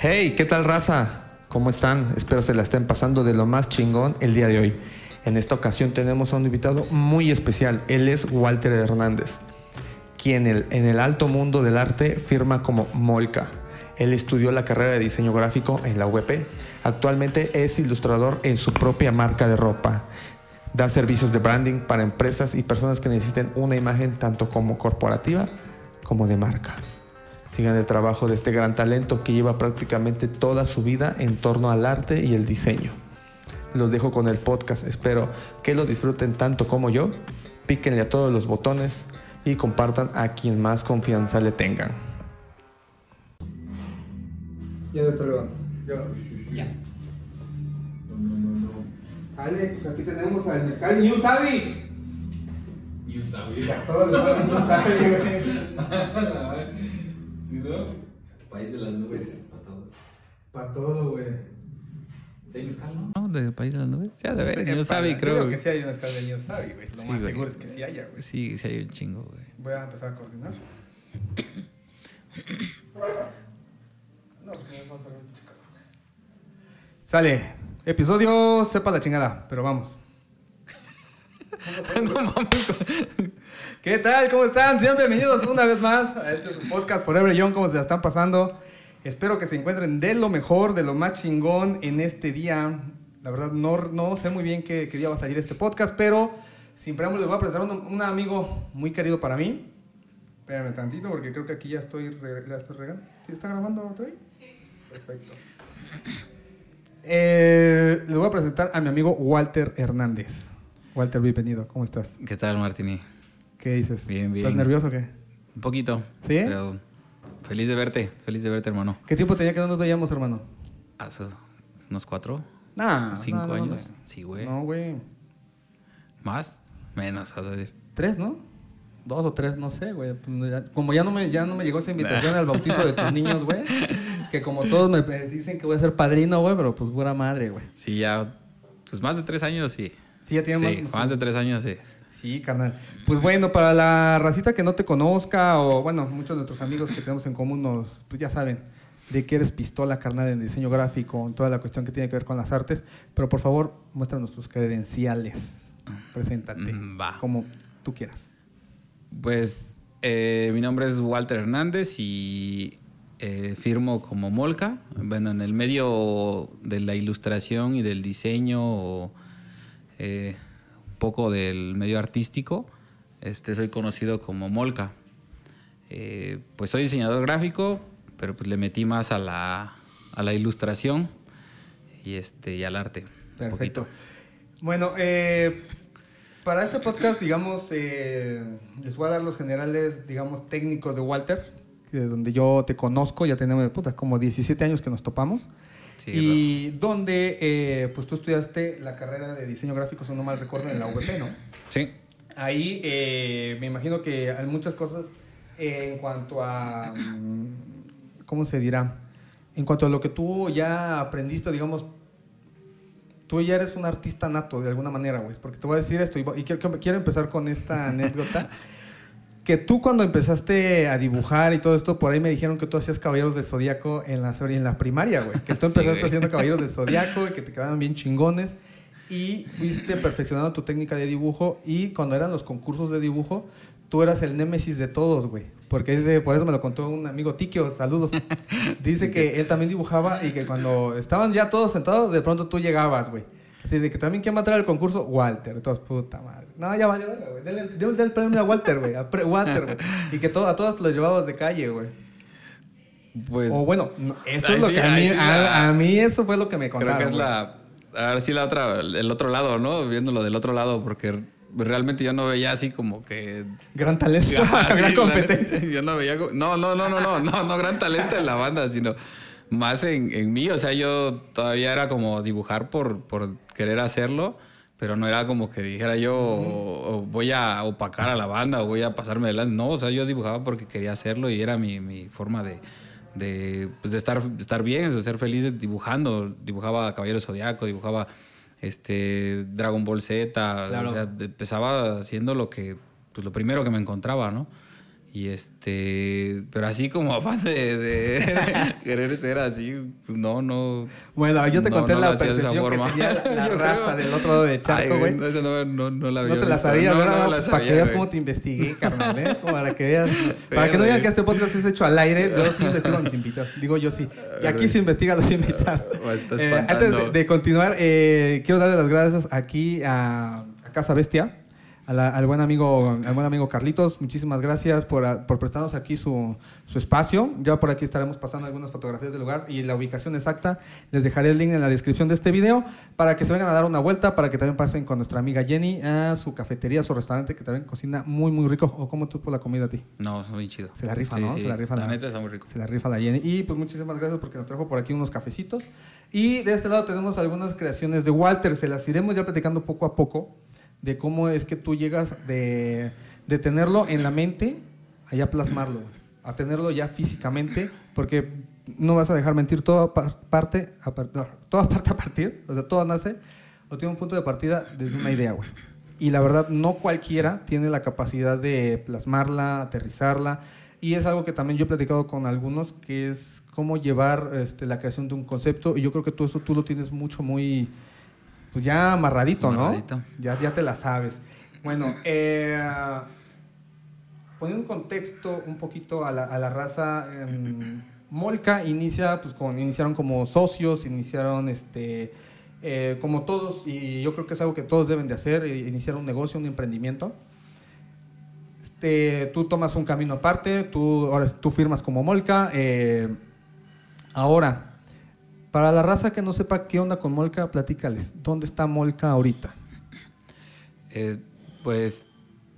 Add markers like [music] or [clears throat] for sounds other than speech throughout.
Hey, ¿qué tal raza? ¿Cómo están? Espero se la estén pasando de lo más chingón el día de hoy. En esta ocasión tenemos a un invitado muy especial. Él es Walter Hernández, quien en el alto mundo del arte firma como Molca. Él estudió la carrera de diseño gráfico en la UEP. Actualmente es ilustrador en su propia marca de ropa. Da servicios de branding para empresas y personas que necesiten una imagen tanto como corporativa como de marca. Sigan el trabajo de este gran talento que lleva prácticamente toda su vida en torno al arte y el diseño. Los dejo con el podcast, espero que lo disfruten tanto como yo. Píquenle a todos los botones y compartan a quien más confianza le tengan. Ya está grabando. Ya. No, no, no, no. Sale, pues aquí tenemos al mezcal New Sabi. Y un sabio. Ya todos Sabi, güey. [laughs] ¿Sí, no? País de las nubes para todos. Para todo, güey. ¿Sí hay mezcal, no? ¿No? ¿De País de las nubes? Ya, de ver. Yo sabe, creo. Yo digo que sí hay un mezcal de Sabi, güey. Lo Sí, más güey. seguro es que sí haya, güey. Sí, sí hay un chingo, güey. Voy a empezar a coordinar. No, porque no vamos a ver, chica. Sale. Episodio, sepa la chingada, pero vamos. [laughs] no mames. ¿Qué tal? ¿Cómo están? Sean bienvenidos una vez más a este su podcast Forever Young. ¿Cómo se la están pasando? Espero que se encuentren de lo mejor, de lo más chingón en este día. La verdad, no, no sé muy bien qué, qué día va a salir este podcast, pero sin preámbulo les voy a presentar un, un amigo muy querido para mí. Espérame tantito porque creo que aquí ya estoy, ya estoy regando. ¿Sí está grabando otra vez? Sí. Perfecto. Eh, les voy a presentar a mi amigo Walter Hernández. Walter, bienvenido. ¿Cómo estás? ¿Qué tal, Martini? ¿Qué dices? Bien, bien. ¿Estás nervioso o qué? Un poquito. ¿Sí? Pero feliz de verte. Feliz de verte, hermano. ¿Qué tiempo tenía que no nos veíamos, hermano? Hace unos cuatro, Nah, cinco años. no. Sí, güey. No, güey. ¿Más? Menos, vas a decir. Tres, ¿no? Dos o tres, no sé, güey. Como ya no me, ya no me llegó esa invitación al bautizo de tus niños, güey. Que como todos me dicen que voy a ser padrino, güey, pero pues pura madre, güey. Sí, ya. Pues más de tres años, sí. Sí, ya tiene Sí, más. más de tres años, sí. Sí, carnal. Pues bueno, para la racita que no te conozca, o bueno, muchos de nuestros amigos que tenemos en común, nos, pues ya saben de que eres pistola, carnal, en diseño gráfico, en toda la cuestión que tiene que ver con las artes. Pero por favor, muéstranos tus credenciales. Preséntate. Mm, va. Como tú quieras. Pues eh, mi nombre es Walter Hernández y eh, firmo como Molca. Bueno, en el medio de la ilustración y del diseño, o, eh, poco del medio artístico, este, soy conocido como Molca. Eh, pues soy diseñador gráfico, pero pues le metí más a la, a la ilustración y, este, y al arte. Perfecto. Bueno, eh, para este podcast, digamos, eh, les voy a dar los generales, digamos, técnicos de Walter, de donde yo te conozco, ya tenemos puta, como 17 años que nos topamos. Sí, y donde, eh, pues tú estudiaste la carrera de diseño gráfico, si no mal recuerdo, en la UVP, ¿no? Sí. Ahí eh, me imagino que hay muchas cosas eh, en cuanto a, mm, ¿cómo se dirá? En cuanto a lo que tú ya aprendiste, digamos, tú ya eres un artista nato de alguna manera, güey. Porque te voy a decir esto y, y quiero, quiero empezar con esta [laughs] anécdota. Que tú cuando empezaste a dibujar y todo esto, por ahí me dijeron que tú hacías Caballeros del Zodíaco en la, en la primaria, güey. Que tú [laughs] empezaste haciendo Caballeros del [laughs] Zodíaco y que te quedaban bien chingones. Y fuiste perfeccionando tu técnica de dibujo y cuando eran los concursos de dibujo, tú eras el némesis de todos, güey. Porque es de- por eso me lo contó un amigo Tikio, saludos. [laughs] Dice que él también dibujaba y que cuando estaban ya todos sentados, de pronto tú llegabas, güey. Así de que también, ¿quién va a entrar al concurso? Walter. Entonces, puta madre. No, ya valió, verga, güey. Denle, denle el premio a Walter, güey. A pre- Walter, güey. Y que todo, a todos los llevabas de calle, güey. Pues, o bueno, no, eso es lo sí- que a mí, sí a, la- a mí eso fue lo que me Creo contaron. que es güey. la. A ver si la otra, el otro lado, ¿no? Viéndolo del otro lado, porque realmente yo no veía así como que. Gran talento, [laughs] sí, gran competencia. Yo no veía. No, no, no, no, no, no, no gran talento en la banda, sino más en, en mí. O sea, yo todavía era como dibujar por, por querer hacerlo, pero no era como que dijera yo o- o voy a opacar a la banda o voy a pasarme adelante. No, o sea, yo dibujaba porque quería hacerlo y era mi, mi forma de, de, pues, de estar, de estar bien, de ser feliz dibujando. Dibujaba Caballero Zodiaco, dibujaba este Dragon Ball Z, Claro. o sea, empezaba haciendo lo que, pues lo primero que me encontraba, ¿no? Y este, pero así como [laughs] afán de, de querer ser así, pues no, no. Bueno, yo te no, conté no la percepción que tenía la, [laughs] raza creo. del otro lado de Charco, güey. no, no, no, no la había No te la sabías, No, no, la para sabía, que veas cómo te investigué, carnal, ¿eh? Para que veas. [laughs] Para que no digan que este podcast es hecho al aire, yo sí investigo a mis invitados. Digo yo sí. Y aquí se investiga a los invitados. Eh, antes de, de continuar, eh, quiero darle las gracias aquí a, a Casa Bestia, la- al, buen amigo, al buen amigo Carlitos. Muchísimas gracias por, por prestarnos aquí su, su espacio. Ya por aquí estaremos pasando algunas fotografías del lugar y la ubicación exacta. Les dejaré el link en la descripción de este video para que se vengan a dar una vuelta, para que también pasen con nuestra amiga Jenny a su cafetería, a su restaurante, que también cocina muy, muy rico. ¿O cómo tú por la comida a ti? No, es muy chido. Se la rifa, Sí, ¿no? sí. Se la rifa La la- neta está muy rico. Se la rifa la Jenny. Y pues muchísimas gracias porque nos trajo por aquí unos cafecitos. Y de este lado tenemos algunas creaciones de Walter. Se las iremos ya platicando poco a poco de cómo es que tú llegas de, de tenerlo en la mente a ya plasmarlo, a tenerlo ya físicamente, porque no vas a dejar mentir toda par- parte, a toda parte a partir, o sea, todo nace o tiene un punto de partida desde una idea, güey. Y la verdad, no cualquiera tiene la capacidad de plasmarla, aterrizarla. Y es algo que también yo he platicado con algunos, que es cómo llevar este, la creación de un concepto. Y yo creo que tú eso tú lo tienes mucho, muy, pues ya amarradito, Amarradito. ¿no? Ya, ya te la sabes. Bueno, eh, poniendo un contexto un poquito a la, a la raza, em, Molca inicia, pues con, iniciaron como socios, iniciaron este, eh, como todos, y yo creo que es algo que todos deben de hacer, eh, iniciar un negocio, un emprendimiento. Este, tú tomas un camino aparte, tú, ahora tú firmas como Molca. eh, ahora, para la raza que no sepa qué onda con Molca, platícales. ¿Dónde está Molca ahorita? Eh, pues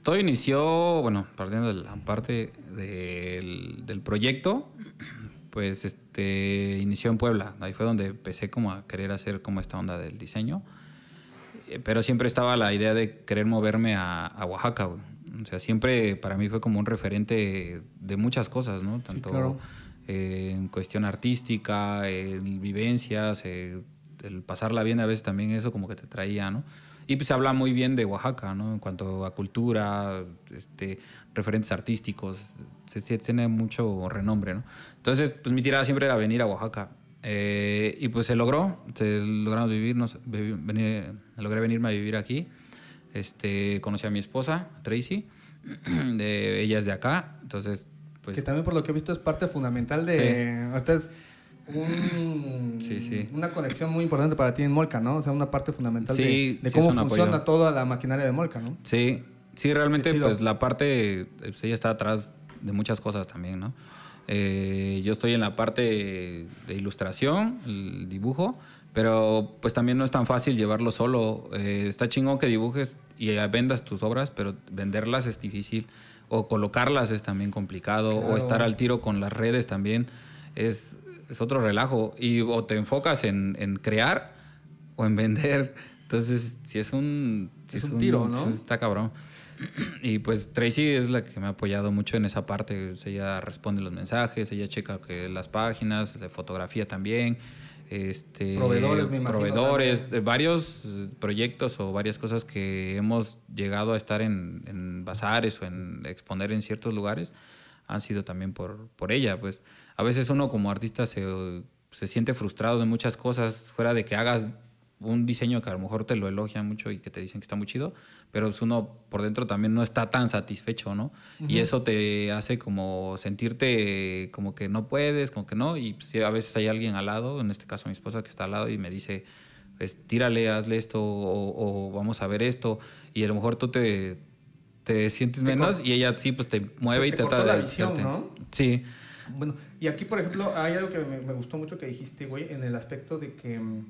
todo inició, bueno, partiendo de la parte del, del proyecto, pues este inició en Puebla. Ahí fue donde empecé como a querer hacer como esta onda del diseño. Eh, Pero siempre estaba la idea de querer moverme a, a Oaxaca, güey. O sea, siempre para mí fue como un referente de muchas cosas, ¿no? Tanto claro. En cuestión artística, en vivencias, eh, el pasarla bien a veces también eso como que te traía, ¿no? Y pues se habla muy bien de Oaxaca, ¿no? En cuanto a cultura, este, referentes artísticos, se, se tiene mucho renombre, ¿no? Entonces, pues mi tirada siempre era venir a Oaxaca. Eh, y pues se logró, se logramos vivir, vivi- venir, logré venirme a vivir aquí. Este, conocí a mi esposa, Tracy, [clears throat] de, ella es de acá, entonces, pues... que también por lo que he visto es parte fundamental de... Sí. Ahorita es un- Sí, sí. una conexión muy importante para ti en Molca, ¿no? O sea, una parte fundamental de- Sí, de, sí, cómo funciona apoyo. toda la maquinaria de Molca, ¿no? Sí, sí, realmente pues la parte, pues, ella está atrás de muchas cosas también, ¿no? Eh, yo estoy en la parte de ilustración, el dibujo, pero pues también no es tan fácil llevarlo solo. Eh, está chingón que dibujes y eh, vendas tus obras, pero venderlas es difícil. O colocarlas es también complicado. Claro. O estar al tiro con las redes también es, es otro relajo. Y o te enfocas en, en crear o en [laughs] vender. Entonces, si es un... Si Es un tiro, ¿no? Está cabrón. [clears throat] Y pues Tracy es la que me ha apoyado mucho en esa parte. Sea, ella responde los mensajes, ella checa que las páginas, de fotografía también. Este, Proveedores, me imagino, Proveedores, también. varios eh, proyectos o varias cosas que hemos llegado a estar en, en bazares o en exponer en ciertos lugares han sido también por, por ella. Pues a veces uno como artista se, se siente frustrado de muchas cosas, fuera de que hagas un diseño que a lo mejor te lo elogian mucho y que te dicen que está muy chido, pero pues uno por dentro también no está tan satisfecho, ¿no? Y eso te hace como sentirte como que no puedes, como que no, y pues, a veces hay alguien al lado, en este caso mi esposa que está al lado y me dice, pues tírale, hazle esto o, o vamos a ver esto, y a lo mejor tú te, te sientes Te menos y ella sí, pues te mueve y te trata de la visión, ¿no? Sí, Bueno, y aquí, por ejemplo, hay algo que me, me gustó mucho que dijiste, güey, en el aspecto de que mm,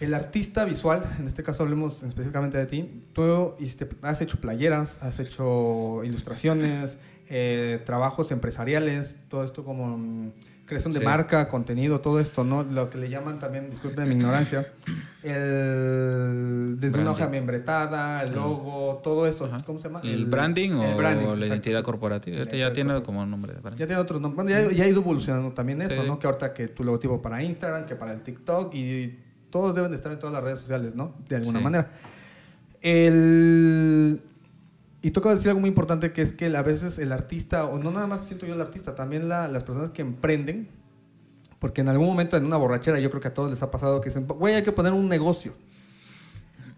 el artista visual, en este caso hablemos específicamente de ti, tú has hecho playeras, has hecho ilustraciones, eh, trabajos empresariales, todo esto como mm, creación de Sí. marca, contenido, todo esto, ¿no? Lo que le llaman también, disculpen mi ignorancia, el, desde una Branding. hoja membretada, el logo, todo esto, Ajá. ¿cómo se llama? el, branding o el branding, la identidad corporativa, La ya tiene corporativa. como nombre de branding. Ya tiene otros nombres. Bueno, ya, ya ha ido evolucionando también eso, Sí. ¿no? Que ahorita que tu logotipo para Instagram, que para el TikTok y todos deben de estar en todas las redes sociales, ¿no? De alguna Sí. manera. El... Y toca decir algo muy importante que es que a veces el artista, o no nada más siento yo el artista, también la- las personas que emprenden, porque en algún momento en una borrachera yo creo que a todos les ha pasado que dicen, güey, hay que poner un negocio.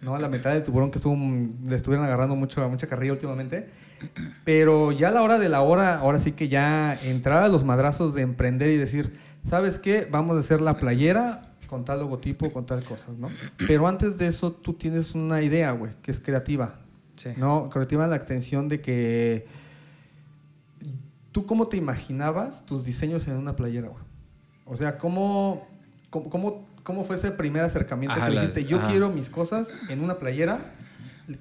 ¿No? A la mitad del tiburón que estuvo, le estuvieron agarrando mucho, mucha carrilla últimamente. Pero ya a la hora de la hora, ahora sí que ya entrar a los madrazos de emprender y decir, ¿sabes qué? Vamos a hacer la playera con tal logotipo, con tal cosas, ¿no? Pero antes de eso tú tienes una idea, güey, que es creativa. Sí. No, creativa en la extensión de que tú cómo te imaginabas tus diseños en una playera, güey. O sea, ¿cómo, cómo, cómo, cómo fue ese primer acercamiento Ajá, que las- dijiste, yo ajá. quiero mis cosas en una playera,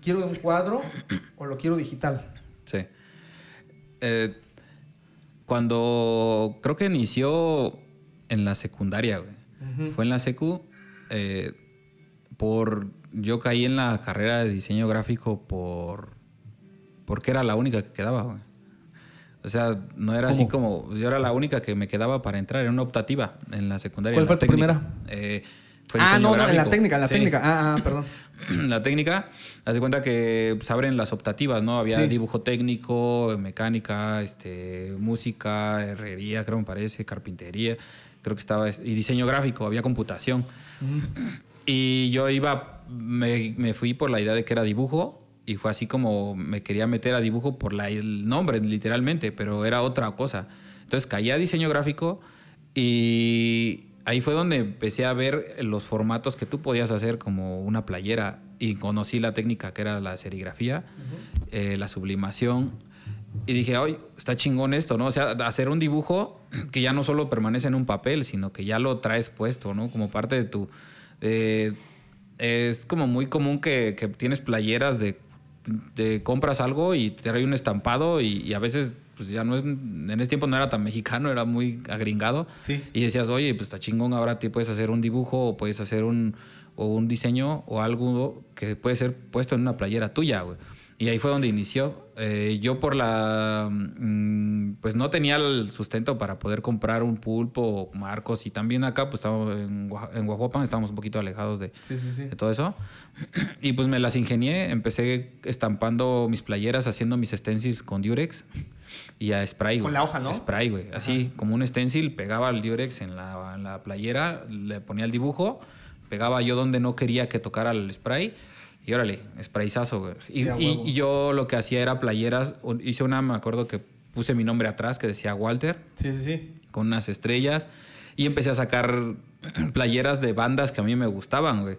quiero un cuadro o lo quiero digital? Sí. Eh, cuando creo que inició en la secundaria, güey. Fue en la secu. eh, por. Yo caí en la carrera de diseño gráfico por. Porque era la única que quedaba, güey. O sea, no era así como. Yo era la única que me quedaba para entrar. Era una optativa en la secundaria. ¿Cuál fue la tu técnica. Eh, fue ah, no, no, en la técnica, en la Sí. técnica. Ah, ah, [clears throat] perdón. la técnica, haz de cuenta que se abren las optativas, ¿no? Había Sí. dibujo técnico, mecánica, este, música, herrería, creo me parece, carpintería, creo que estaba, y diseño gráfico, había computación. Y yo iba, me, me fui por la idea de que era dibujo, y fue así como me quería meter a dibujo por la, el nombre, literalmente, pero era otra cosa. Entonces caí a diseño gráfico y ahí fue donde empecé a ver los formatos que tú podías hacer como una playera y conocí la técnica que era la serigrafía, eh, la sublimación. Y dije, oye, está chingón esto, ¿no? O sea, hacer un dibujo que ya no solo permanece en un papel, sino que ya lo traes puesto, ¿no? Como parte de tu... eh, es como muy común que, que tienes playeras de, de compras algo y te trae un estampado y, y a veces pues ya no es en ese tiempo no era tan mexicano era muy agringado Sí. y decías oye pues está chingón ahora te puedes hacer un dibujo o puedes hacer un o un diseño o algo que puede ser puesto en una playera tuya güey y ahí fue donde inició. Eh, yo por la... mm, pues no tenía el sustento para poder comprar un pulpo o marcos. Y también acá, pues estamos en, en Guajuapan, estábamos un poquito alejados de, Sí, sí, sí. de todo eso. [clears throat] Y pues me las ingenié. Empecé estampando mis playeras, haciendo mis stencils con Durex y a spray. Con güey. la hoja, ¿no? Spray, güey. Así como un stencil, pegaba el Durex en la, en la playera, le ponía el dibujo, pegaba yo donde no quería que tocara el spray. Y órale, sprayzazo, güey. Y, Sí, y- yo lo que hacía era playeras. Hice una, me acuerdo que puse mi nombre atrás, que decía Walter Sí, sí, sí. con unas estrellas y empecé a sacar [clears throat] playeras de bandas que a mí me gustaban, güey.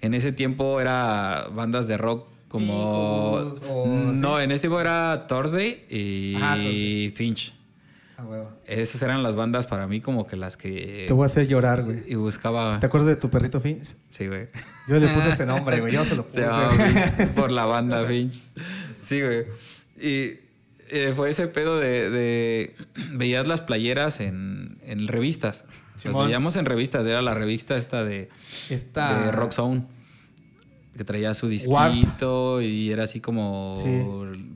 En ese tiempo era bandas de rock como... Eagles o no, en ese tiempo era Thursday y Thursday. Finch. Ah, huevo. Esas eran las bandas para mí como que las que... Te voy a hacer llorar, güey. Y buscaba... ¿Te acuerdas de tu perrito Finch? Sí, güey. Yo le puse ese [laughs] nombre, güey. Yo se lo puse. Se llamaba Finch por la banda Finch. Sí, güey. Y eh, fue ese pedo de, de- Veías las playeras en, en revistas. Las veíamos en revistas. Era la revista esta de, Esta... de Rock Zone. Que traía su Warp. disquito y era así como Sí.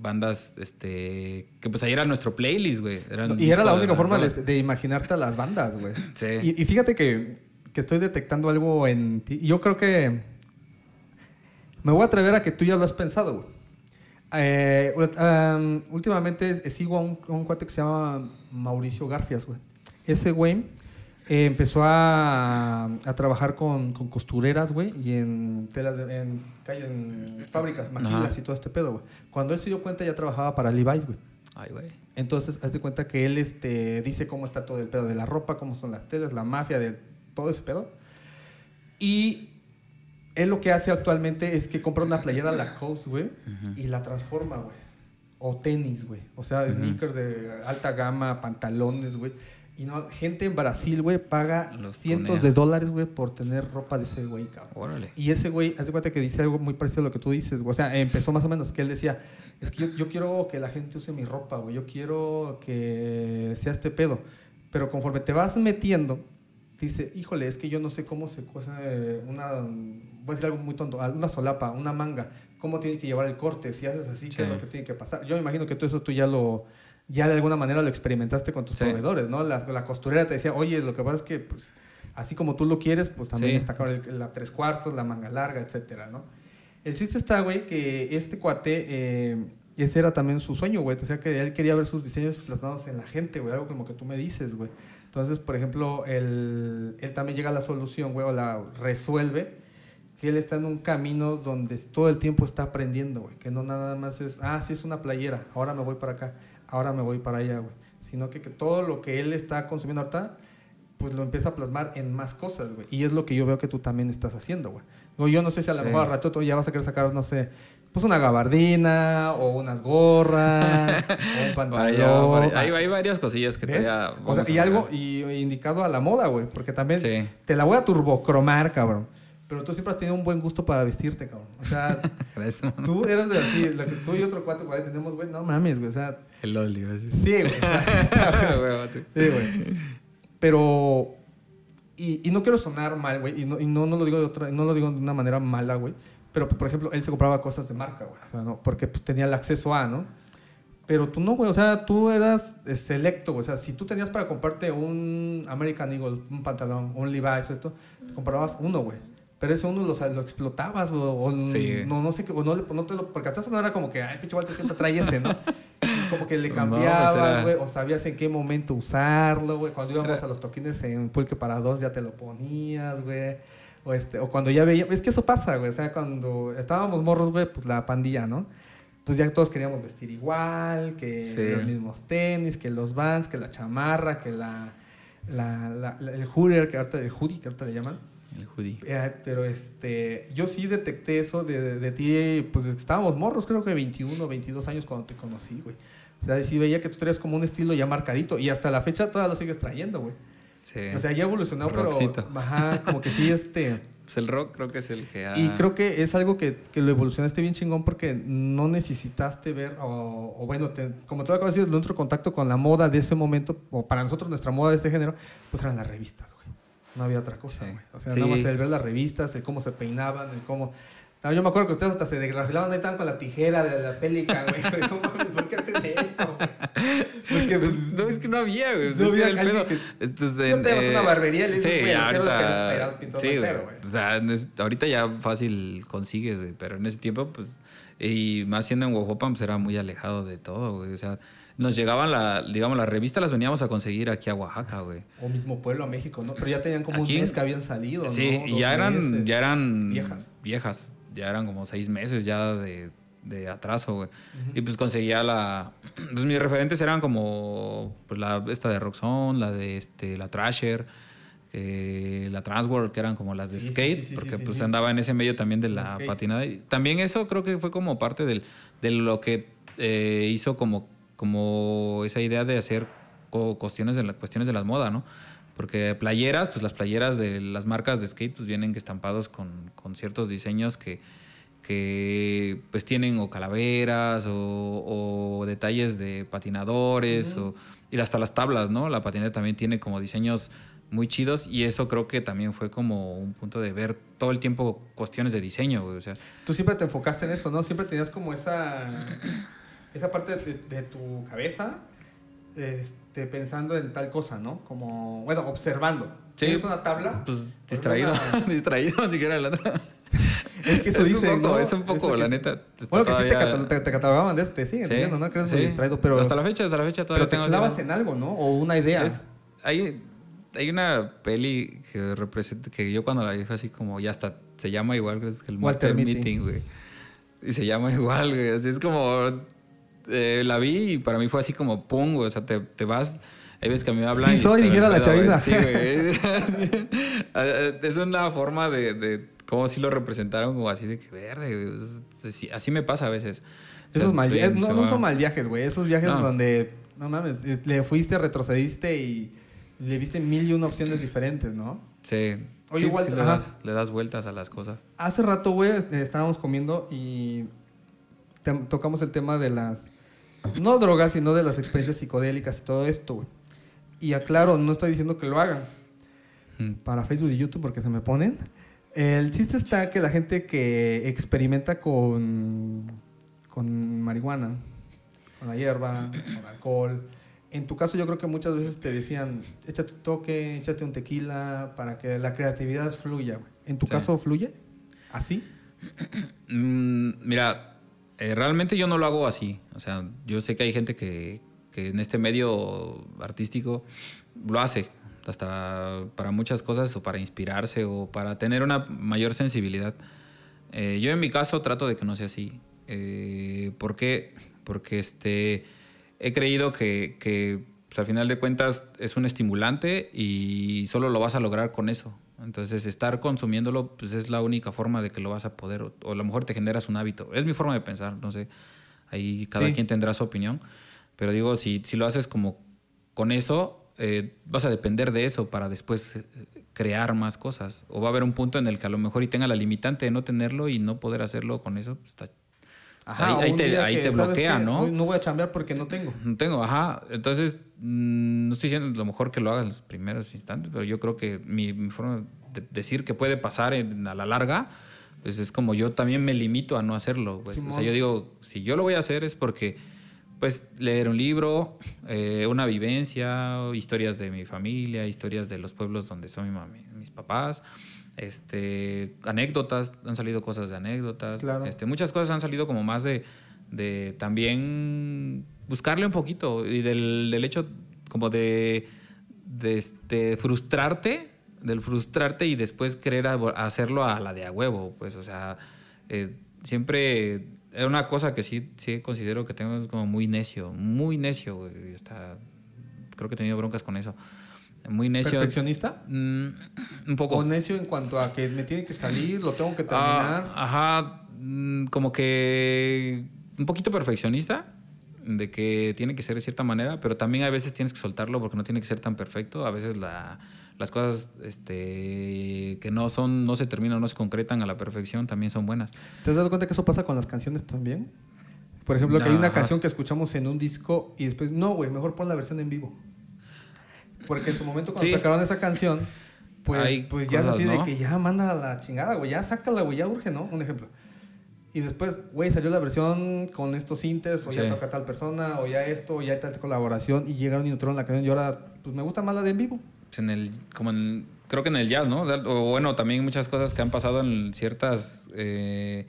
bandas, este... Que pues ahí era nuestro playlist, güey. Y era la única forma de, imaginarte a las bandas, güey. Sí. Y, y fíjate que, que estoy detectando algo en ti. Yo creo que me voy a atrever a que tú ya lo has pensado, güey. Eh, últimamente sigo a un, a un cuate que se llama Mauricio Garfias, güey. Ese güey eh, empezó a, a trabajar con, con costureras, güey, y en telas, de- en, fábricas, maquilas y todo este pedo, güey. Cuando él se dio cuenta ya trabajaba para Levi's, güey. Ay, güey. Entonces, haz de cuenta que él este, dice cómo está todo el pedo de la ropa, cómo son las telas, la mafia, de todo ese pedo. Y él lo que hace actualmente es que compra una playera Lacoste, güey, y la transforma, güey. O tenis, güey. O sea, sneakers de alta gama, pantalones, güey. Y no, gente en Brasil, güey, paga Los cientos de dólares, güey, por tener ropa de ese güey, cabrón. Órale. Y ese güey, haz de cuenta que dice algo muy parecido a lo que tú dices. güey. O sea, empezó más o menos que él decía, es que yo, yo quiero que la gente use mi ropa, güey. Yo quiero que sea este pedo. Pero conforme te vas metiendo, dice, híjole, es que yo no sé cómo se cose una, voy a decir algo muy tonto, una solapa, una manga. ¿Cómo tiene que llevar el corte? Si haces así, ¿qué es Sí. lo que tiene que pasar? Yo me imagino que todo eso tú ya lo... Ya de alguna manera lo experimentaste con tus Sí. proveedores, ¿no? La, la costurera te decía, oye, lo que pasa es que, pues, así como tú lo quieres, pues también Sí. está el- la tres cuartos, la manga larga, etcétera, ¿no? El chiste está, güey, que este cuate, eh, ese era también su sueño, güey. O sea, que él quería ver sus diseños plasmados en la gente, güey. Algo como que tú me dices, güey. Entonces, por ejemplo, él, él también llega a la solución, güey, o la resuelve, que él está en un camino donde todo el tiempo está aprendiendo, güey. Que no nada más es, ah, sí es una playera, ahora me voy para acá, ahora me voy para allá, güey. Sino que, que todo lo que él está consumiendo ahorita, pues lo empieza a plasmar en más cosas, güey. Y es lo que yo veo que tú también estás haciendo, güey. Yo no sé si a lo Sí. mejor al rato tú ya vas a querer sacar, no sé, pues una gabardina, o unas gorras, [laughs] o un pantalón. Vaya, vaya, hay, hay varias cosillas que ¿Ves? todavía O sea, y algo y, y indicado a la moda, güey. Porque también Sí. te la voy a turbocromar, cabrón. Pero tú siempre has tenido un buen gusto para vestirte, cabrón. O sea, [laughs] tú eres de así, lo que tú y otro cuatro ahí tenemos, güey. No mames, güey. O sea, El óleo, así. sí, güey. [laughs] [laughs] Sí. Güey. Pero. Y, y no quiero sonar mal, güey. Y, no, y no, no lo digo de otra, no lo digo de una manera mala, güey. Pero, por ejemplo, él se compraba cosas de marca, güey. O sea, ¿no? Porque pues, tenía el acceso a, ¿no? Pero tú no, güey. O sea, tú eras eh, selecto, güey. O sea, si tú tenías para comprarte un American Eagle, un pantalón, un Levi's, esto, te comprabas uno, güey. Pero ese uno lo, o sea, lo explotabas, güey. O Sí. no, no sé qué. O no, le- no te lo, porque hasta eso no era como que, ay, pinche Walter siempre trae ese, ¿no? [laughs] Como que le cambiabas, güey. O sabías en qué momento usarlo, güey. Cuando íbamos Era- a los toquines en Pulque para dos ya te lo ponías, güey. O, este, o cuando ya veíamos... Es que eso pasa, güey. O sea, cuando estábamos morros, güey, pues la pandilla, ¿no? Pues ya todos queríamos vestir igual, que Sí. los mismos tenis, que los vans, que la chamarra, que la... la, la- la- el hoodie, que ahorita, el hoodie, que ahorita le llaman. El hoodie. Eh, pero este, yo sí detecté eso de, de, de ti, pues desde que estábamos morros, creo que 21, 22 años cuando te conocí, güey. O sea, sí veía que tú traías como un estilo ya marcadito y hasta la fecha todavía lo sigues trayendo, güey. Sí. O sea, ya evolucionó, pero... Rockcito. Ajá, como que sí, este... Pues el rock creo que es el que ha... Y creo que es algo que, que lo evolucionaste bien chingón porque no necesitaste ver, o, o bueno, te- como tú acabas de decir, nuestro contacto con la moda de ese momento, o para nosotros nuestra moda de este género, pues eran las revistas, güey. No había otra cosa, Sí. güey. O sea, Sí. nada más el ver las revistas, el cómo se peinaban, el cómo... Ah, Yo me acuerdo que ustedes hasta se desgrafiaban ahí estaban con la tijera de la pélica, güey. [laughs] ¿Por qué hacen eso? Porque, pues, No, es que no había, güey. No había el pedo. Entonces, Tú te vas a una barbería y le dices, sí, güey, ahorita, los sí, güey. O sea, en ahorita ya fácil consigues, güey, pero en ese tiempo, pues, y más siendo en Oaxaca, pues era muy alejado de todo, güey. O sea, nos llegaban, la, digamos, las revistas las veníamos a conseguir aquí a Oaxaca, güey. O mismo pueblo a México, ¿no? Pero ya tenían como Aquí- un mes que habían salido, ¿no? Sí, y ya eran, meses. ya eran Viejas. viejas. Ya eran como seis meses ya de, de atraso, güey. Y pues conseguía la. [clears throat] Pues mis referentes eran como pues, la esta de Roxxon, la de este, la Thrasher, eh, la Transworld, que eran como las de Sí, skate, sí, sí, porque pues andaba en ese medio también de La skate. patinada. Y también eso creo que fue como parte del, de lo que eh, hizo como, como esa idea de hacer cuestiones de, la, cuestiones de la moda, ¿no? Porque playeras, pues las playeras de las marcas de skate pues vienen estampados con, con ciertos diseños que, que pues tienen o calaveras o, o detalles de patinadores o, y hasta las tablas, ¿no? La patineta también tiene como diseños muy chidos y eso creo que también fue como un punto de ver todo el tiempo cuestiones de diseño, güey, o sea, Tú siempre te enfocaste en eso, ¿no? Siempre tenías como esa, esa parte de, de tu cabeza este, pensando en tal cosa, ¿no? Como, bueno, observando. Sí. Tienes una tabla. pues distraído, una- [laughs] distraído, ni que era la otra. Es que eso es dicen, un poco, ¿no? es un poco, la sí. neta. Bueno, que sí te, todavía- te- te catalogaban de eso, te siguen Sí, diciendo, ¿no? Que eres muy sí. distraído, pero, hasta la fecha, hasta la fecha todavía pero te clavas en algo, ¿no? O una idea. Es- hay, hay una peli que representa que yo cuando la vi fue así como ya está se llama igual que es el Walter. Meeting, güey. Y se llama [laughs] igual, güey. Así es como eh, la vi y para mí fue así como pum, güey. O sea, te, te vas. Hay veces que a mí me hablan. Sí soy, dijera la chaviza. Sí, güey. [laughs] [laughs] es una forma de, de cómo sí lo representaron, como así de que verde, güey. Así me pasa a veces. O sea, Esos mal estoy viajes, en- no, no son mal viajes, güey. Esos viajes No. donde, no mames, eh, le fuiste, retrocediste y le viste mil y una opciones diferentes, ¿no? Sí. Oye, Sí, sí le, das, le das vueltas a las cosas. Hace rato, güey, estábamos comiendo y tocamos el tema de las, no drogas, sino de las experiencias psicodélicas y todo esto, güey. Y aclaro, no estoy diciendo que lo hagan Mm. para Facebook y YouTube porque se me ponen. El chiste está que la gente que experimenta con, con marihuana, con la hierba, con alcohol, en tu caso yo creo que muchas veces te decían, échate un toque, échate un tequila para que la creatividad fluya. ¿En tu Sí. caso fluye? ¿Así? [clears throat] Mm, mira, Eh, realmente yo no lo hago así. O sea, yo sé que hay gente que, que en este medio artístico lo hace, hasta para muchas cosas o para inspirarse o para tener una mayor sensibilidad. Eh, yo en mi caso trato de que no sea así. Eh, ¿Por qué? Porque este, he creído que, que pues, al final de cuentas es un estimulante y solo lo vas a lograr con eso. Entonces, estar consumiéndolo pues es la única forma de que lo vas a poder, o, o a lo mejor te generas un hábito. Es mi forma de pensar, no sé. Ahí cada Sí. quien tendrá su opinión. Pero digo, si, si lo haces como con eso, eh, vas a depender de eso para después eh, crear más cosas. O va a haber un punto en el que a lo mejor y tenga la limitante de no tenerlo y no poder hacerlo con eso. pues, está- ahí o ahí un te, ahí te ¿sabes bloquea? ¿no? No voy a chambear porque no tengo. No tengo, ajá. Entonces, no estoy diciendo lo mejor que lo hagas en los primeros instantes, pero yo creo que mi, mi forma de decir que puede pasar en- a la larga, pues es como yo también me limito a no hacerlo. Pues. O sea, yo digo, si yo lo voy a hacer es porque, pues, leer un libro, eh, una vivencia, historias de mi familia, historias de los pueblos donde son mi mami- mis papás. Este, anécdotas, han salido cosas de anécdotas. Claro. Este, muchas cosas han salido como más de, de también buscarle un poquito y del, del hecho como de, de este, frustrarte, del frustrarte y después querer hacerlo a la de a huevo, pues, o sea, eh, siempre es una cosa que sí, sí considero que tengo como muy necio, muy necio, güey, hasta creo que he tenido broncas con eso. Muy necio. ¿Perfeccionista? Mm, un poco. O necio en cuanto a que me tiene que salir, lo tengo que terminar. Ah, ajá, mm, como que un poquito perfeccionista, de que tiene que ser de cierta manera, pero también a veces tienes que soltarlo porque no tiene que ser tan perfecto. A veces la- las cosas este, que no son, no se terminan, no se concretan a la perfección, también son buenas. ¿Te has dado cuenta que eso pasa con las canciones también? Por ejemplo, que hay una canción que escuchamos en un disco y después, no, güey, mejor pon la versión en vivo. Porque en su momento cuando Sí. sacaron esa canción, pues, Hay pues ya es cosas, así de ¿no? que ya manda a la chingada, güey, ya sácala, güey, ya urge, ¿no? Un ejemplo. Y después, güey, salió la versión con estos sintes, o ya toca tal persona, o ya esto, o ya tal colaboración, y llegaron y notaron la canción, y ahora, pues me gusta más la de en vivo. Pues en el, como en, creo que en el jazz, ¿no? O, sea, o bueno, también muchas cosas que han pasado en ciertas, eh,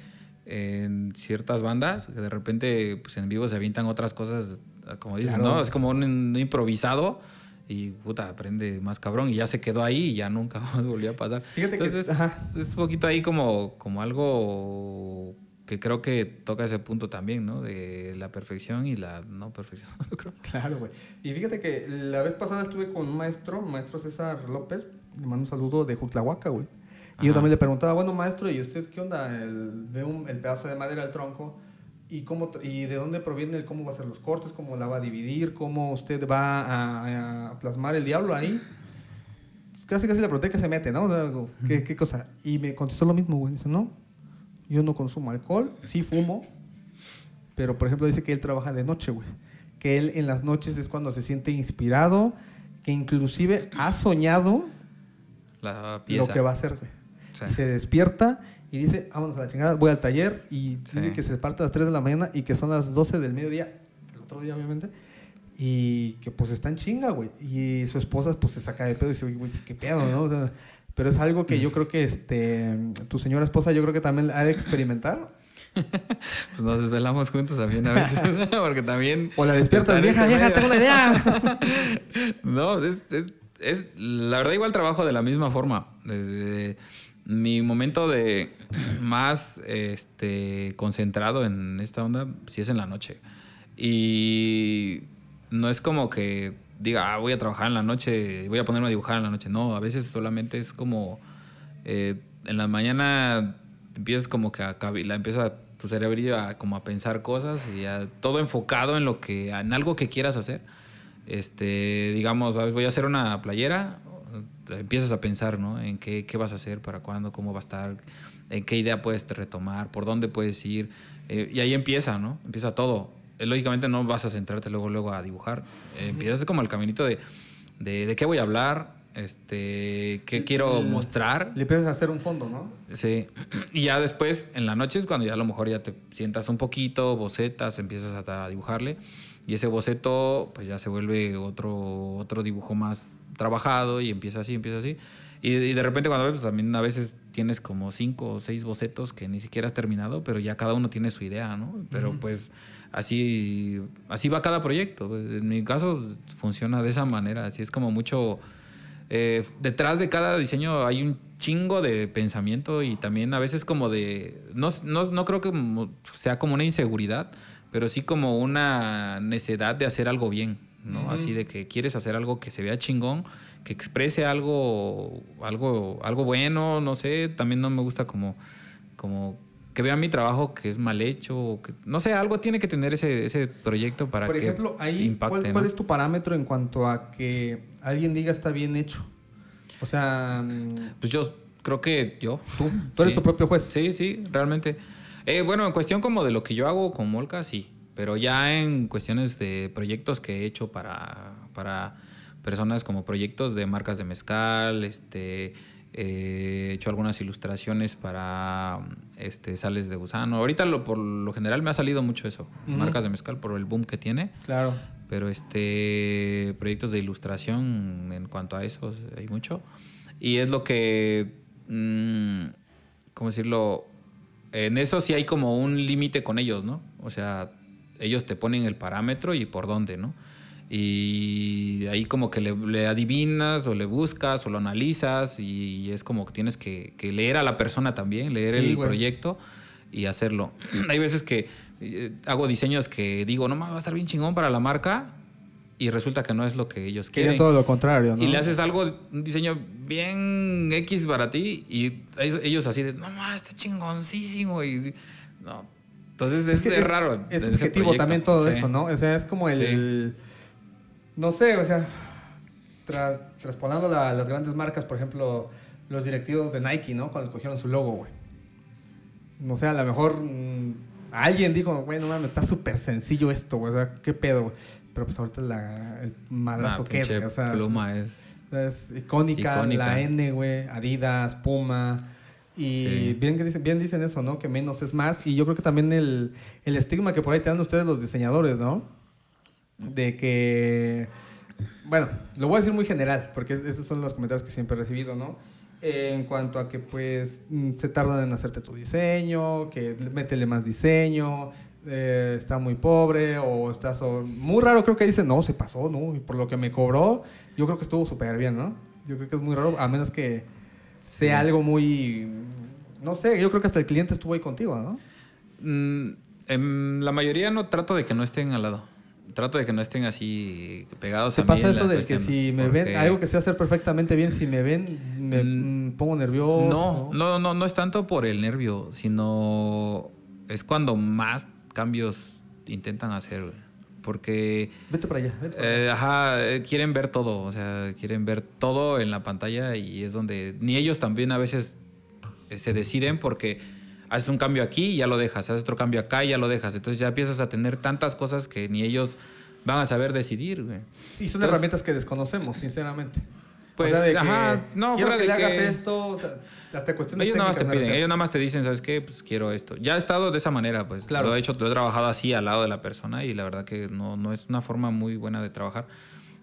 en ciertas bandas, que de repente pues en vivo se avientan otras cosas, como dices, Claro. ¿no? Es como un, un improvisado y puta, aprende más cabrón y ya se quedó ahí y ya nunca [laughs] más volvió a pasar. Fíjate que- Entonces ajá. es, es un poquito ahí como, como algo que creo que toca ese punto también, ¿no? De la perfección y la no perfección. [laughs] creo. Claro, güey. Y fíjate que la vez pasada estuve con un maestro, maestro César López, le mando un saludo de Jutlahuaca, güey. Y yo también le preguntaba, bueno, maestro, ¿y usted qué onda? El, ve un- el pedazo de madera, el tronco, ¿y, cómo, ¿y de dónde proviene el cómo va a hacer los cortes? ¿Cómo la va a dividir? ¿Cómo usted va a, a plasmar el diablo ahí? Pues casi casi le pregunté qué se mete, ¿no? O sea, algo, ¿qué, ¿qué cosa? Y me contestó lo mismo, güey. Dice, no, yo no consumo alcohol, sí fumo, pero por ejemplo dice que él trabaja de noche, güey. Que él en las noches es cuando se siente inspirado, que inclusive ha soñado La pieza. lo que va a hacer, güey. Sí. Y se despierta y dice, vámonos a la chingada, voy al taller y Sí. dice que se parte a las 3 de la mañana y que son las 12 del mediodía, el otro día obviamente, y que pues está en chinga, güey. Y su esposa pues se saca de pedo y dice, "Oye, güey, pues qué pedo, ¿no? O sea, pero es algo que yo creo que este, tu señora esposa yo creo que también ha de experimentar. [laughs] Pues nos desvelamos juntos también a veces, [laughs] porque también... O la despiertas, vieja, vieja, medio- tengo una idea. [laughs] no, es, es, es- la verdad igual trabajo de la misma forma. Desde mi momento de [clears throat] más este, concentrado en esta onda, sí es en la noche. Y no es como que diga, ah, voy a trabajar en la noche, voy a ponerme a dibujar en la noche. No, a veces solamente es como eh, en la mañana empiezas como que a la empieza tu cerebro a, como a pensar cosas y a- todo enfocado en lo que en algo que quieras hacer. Este digamos sabes voy a hacer una playera empiezas a pensar no en qué, qué vas a hacer para cuándo cómo va a estar en qué idea puedes retomar por dónde puedes ir eh, y ahí empieza no empieza todo. Eh, lógicamente no vas a centrarte luego luego a dibujar Eh, empiezas como el caminito de, de de qué voy a hablar este qué quiero mostrar Le empiezas a hacer un fondo, ¿no? Sí. [clears throat] Y ya después, en la noche es cuando ya a lo mejor ya te sientas un poquito, bocetas, empiezas a, a dibujarle. Y ese boceto pues ya se vuelve otro, otro dibujo más trabajado y empieza así, empieza así. Y, de repente cuando ves, pues también a veces tienes como cinco o seis bocetos que ni siquiera has terminado, pero ya cada uno tiene su idea, ¿no? Pero pues así, así va cada proyecto. En mi caso funciona de esa manera, así es como mucho... Eh, detrás de cada diseño hay un chingo de pensamiento y también a veces como de... No, no, no creo que sea como una inseguridad, pero sí como una necesidad de hacer algo bien, ¿no? Así de que quieres hacer algo que se vea chingón, que exprese algo, algo, algo bueno, no sé, también no me gusta como, como que vean mi trabajo que es mal hecho, que, no sé, algo tiene que tener ese, ese proyecto para Por que ejemplo, ahí, impacte, ¿cuál, es tu parámetro en cuanto a que alguien diga está bien hecho? O sea... Mm, pues yo creo que yo. ¿Tú? [laughs] ¿Tú eres tu propio juez? Sí, sí, realmente. Eh, bueno, en cuestión como de lo que yo hago con Molca, sí. Pero ya en cuestiones de proyectos que he hecho para, para personas como proyectos de marcas de mezcal, este, eh, he hecho algunas ilustraciones para este, sales de gusano. Ahorita lo, por lo general me ha salido mucho eso, marcas de mezcal por el boom que tiene. Claro. Pero este proyectos de ilustración en cuanto a eso hay mucho. Y es lo que, mm, ¿cómo decirlo? En eso sí hay como un límite con ellos, ¿no? O sea, ellos te ponen el parámetro y por dónde, ¿no? Y ahí como que le, adivinas o le buscas o lo analizas y es como que tienes que, leer a la persona también, leer el proyecto y hacerlo. [clears throat] Hay veces que eh, hago diseños que digo, no, va a estar bien chingón para la marca y resulta que no es lo que ellos quieren. todo lo contrario, ¿no? Y le haces algo, un diseño bien X para ti y ellos así de, no, está chingoncísimo y no. Entonces es, raro. Es objetivo también todo eso, ¿no? O sea, es como el no sé, o sea, traspolando las grandes marcas, por ejemplo, los directivos de Nike, ¿no? Cuando escogieron su logo, güey. No sé, a lo mejor mm, alguien dijo, güey, no mames, está súper sencillo esto, güey. O sea, qué pedo, güey. Pero pues ahorita la, el madrazo que o sea, pluma es, es icónica, la N, güey, Adidas, Puma. Y bien, que dicen, bien dicen eso, ¿no? Que menos es más. Y yo creo que también el, el estigma que por ahí te dan ustedes los diseñadores, ¿no? De que, bueno, lo voy a decir muy general, porque esos son los comentarios que siempre he recibido, ¿no? en cuanto a que pues mm, se tardan en hacerte tu diseño, que métele más diseño, eh, está muy pobre o está muy raro creo que dicen, no, se pasó, ¿no? Y por lo que me cobró, yo creo que estuvo súper bien, ¿no? Yo creo que es muy raro, a menos que sea algo muy, no sé, yo creo que hasta el cliente estuvo ahí contigo, ¿no? Mm, en la mayoría no trato de que no estén al lado trato de que no estén así pegados ¿Te pasa eso de que si me ven, algo que sé hacer perfectamente bien, si me ven, me mm, pongo nervioso? No, no, no, no es tanto por el nervio, sino es cuando más cambios intentan hacer, porque... Vete para allá. Eh, ajá, eh, quieren ver todo, o sea, quieren ver todo en la pantalla y es donde ni ellos también a veces eh, se deciden porque haces un cambio aquí y ya lo dejas, haces otro cambio acá y ya lo dejas. Entonces ya empiezas a tener tantas cosas que ni ellos van a saber decidir, güey. Y son herramientas que desconocemos, sinceramente. Pues, ajá, no, fuera de que, hagas esto, o sea, hasta cuestiones Ellos nada más te piden, ellos nada más te dicen, ¿sabes qué? Pues quiero esto. Ya he estado de esa manera, pues claro. lo he hecho, lo he trabajado así al lado de la persona y la verdad que no, no es una forma muy buena de trabajar.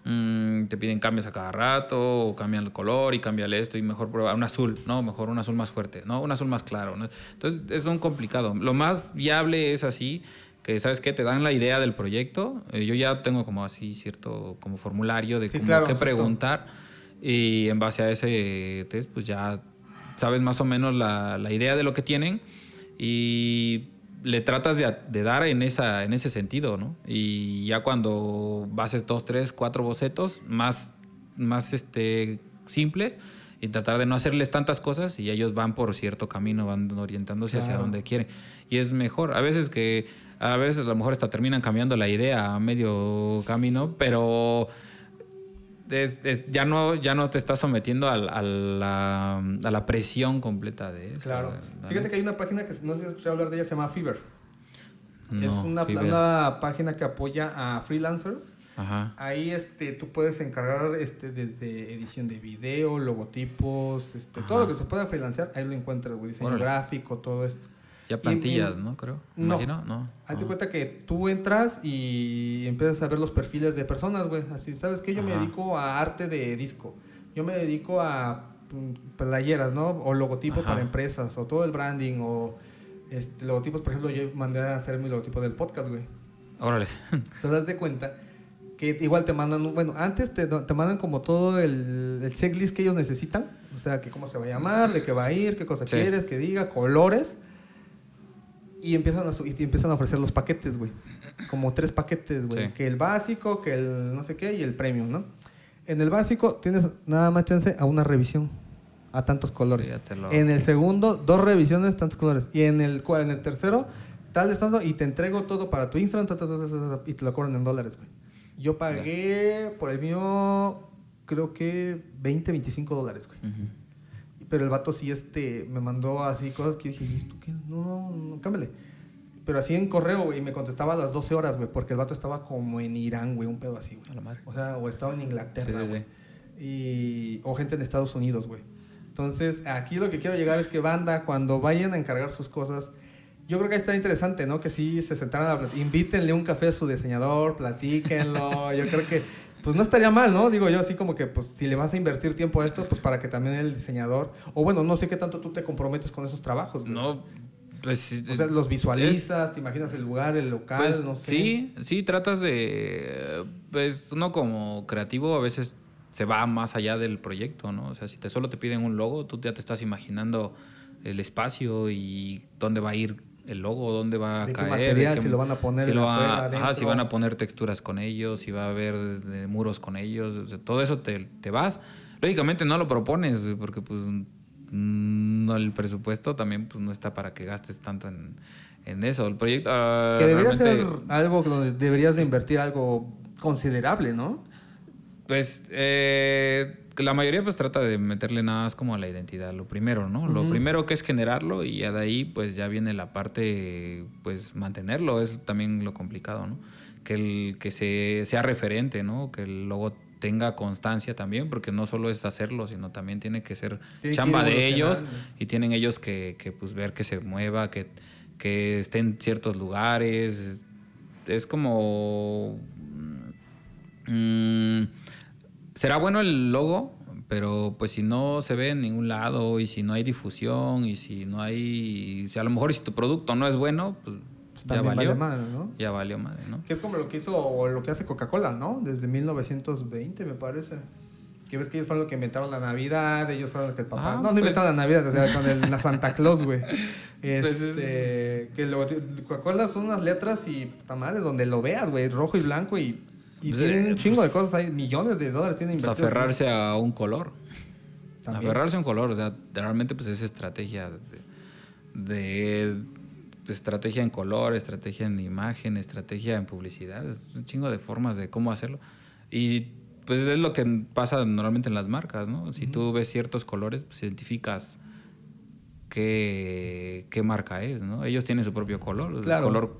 Mm, te piden cambios a cada rato, o cambian el color y cámbiale esto y mejor prueba un azul, no, mejor un azul más fuerte, no, un azul más claro. Entonces es un complicado. Lo más viable es así, que sabes qué, te dan la idea del proyecto. Eh, yo ya tengo como así cierto como formulario de cómo qué preguntar y en base a ese test pues ya sabes más o menos la, la idea de lo que tienen y le tratas de, dar en, esa, en ese sentido, ¿no? Y ya cuando bases dos, tres, cuatro bocetos más, más este, simples y tratar de no hacerles tantas cosas y ellos van por cierto camino, van orientándose hacia donde quieren. Y es mejor. A veces que, a veces a lo mejor hasta terminan cambiando la idea a medio camino, pero ya, no, ya no te estás sometiendo a, la, a, la, presión completa de eso. Claro. Fíjate que hay una página que no sé si has escuchado hablar de ella, se llama Fiverr. es una, una, página que apoya a freelancers. Ajá. Ahí este, tú puedes encargar este, desde edición de video, logotipos, este, todo lo que se pueda freelancear, ahí lo encuentras, diseño gráfico, todo esto. Ya plantillas, ¿no? Creo. No. Imagino, no. Hazte Ah. cuenta que tú entras y empiezas a ver los perfiles de personas, güey. Así, ¿sabes qué? Yo me dedico a arte de disco. Yo me dedico a mm, playeras, ¿no? O logotipos para empresas, o todo el branding, o este, logotipos. Por ejemplo, yo mandé a hacer mi logotipo del podcast, güey. Órale. Te das de cuenta que igual te mandan, bueno, antes te, te mandan como todo el, el checklist que ellos necesitan, o sea, que cómo se va a llamar, de qué va a ir, qué cosa Sí. quieres, que diga, colores, y empiezan a, su- y te empiezan a ofrecer los paquetes, güey, como tres paquetes, güey, Sí. que el básico, que el no sé qué y el premium, ¿no? En el básico tienes nada más chance a una revisión, a tantos colores. Sí, lo- En el segundo, dos revisiones, tantos colores. Y en el, en el tercero, tal estando, y te entrego todo para tu Instagram, ta, ta, ta, ta, ta, ta, y te lo cobran en dólares, güey. Yo pagué por el mío, creo que 20, 25 dólares, güey. Ujú. Pero el vato sí este, me mandó así cosas que dije, ¿y esto qué es? No, no, cámbiale. Pero así en correo, güey, y me contestaba a las 12 horas, güey, porque el vato estaba como en Irán, güey, un pedo así, güey. A la madre. O sea, o estaba en Inglaterra, Sí, sí, güey. sí. O gente en Estados Unidos, güey. Entonces, aquí lo que quiero llegar es que banda, cuando vayan a encargar sus cosas, yo creo que está interesante, ¿no? Que sí se sentaran a platicar. Invítenle un café a su diseñador, platíquenlo. [laughs] yo creo que, pues no estaría mal, ¿no? Digo yo así como que, pues si le vas a invertir tiempo a esto, pues para que también el diseñador, o bueno, no sé qué tanto tú te comprometes con esos trabajos, güey. No, pues. O sea, los visualizas, te imaginas el lugar, el local, Pues, no sé. Sí, sí, tratas de. Pues uno como creativo a veces se va más allá del proyecto, ¿no? O sea, si te solo te piden un logo, tú ya te estás imaginando el espacio y dónde va a ir el logo, dónde va a De qué caer. qué- si lo van a poner si en lo va- afuera, ajá, si van a poner texturas con ellos, si va a haber muros con ellos, o sea, todo eso te, te vas. Lógicamente no lo propones, porque pues no, el presupuesto también pues no está para que gastes tanto en, en eso. El proyecto... ah, Que debería ser algo donde deberías de invertir algo considerable, ¿no? Pues eh, la mayoría pues trata de meterle nada más como a la identidad, lo primero, ¿no? Lo primero que es generarlo y ya de ahí pues ya viene la parte pues mantenerlo, es también lo complicado, ¿no? Que, el, que se, sea referente, ¿no? Que el logo tenga constancia también, porque no solo es hacerlo, sino también tiene que ser Tiene chamba de ellos y tienen ellos que, que, pues ver que se mueva, que, que esté en ciertos lugares. Es como... mm, será bueno el logo, pero pues si no se ve en ningún lado y si no hay difusión y si no hay... Si a lo mejor si tu producto no es bueno, pues, Pues ya también valió. vale madre, ¿no? Ya valió madre, ¿no? Que es como lo que hizo o lo que hace Coca-Cola, ¿no? Desde 1920, me parece. Que ves que ellos fueron los que inventaron la Navidad, ellos fueron los que el papá. Ah, no, no pues- inventaron la Navidad, o sea, con el, la Santa Claus, güey. [laughs] Pues Este, que lo, Coca-Cola son unas letras y tamales donde lo veas, güey, rojo y blanco y, y Pues, tienen eh, un chingo de pues- cosas, hay millones de dólares tienen Pues invertidos. aferrarse a un color. También. Aferrarse a un color, o sea, realmente pues es estrategia de, de- de estrategia en color, estrategia en imagen, estrategia en publicidad, es un chingo de formas de cómo hacerlo. Y pues es lo que pasa normalmente en las marcas, ¿no? Si tú ves ciertos colores, pues identificas qué, qué marca es, ¿no? Ellos tienen su propio color, Claro. el color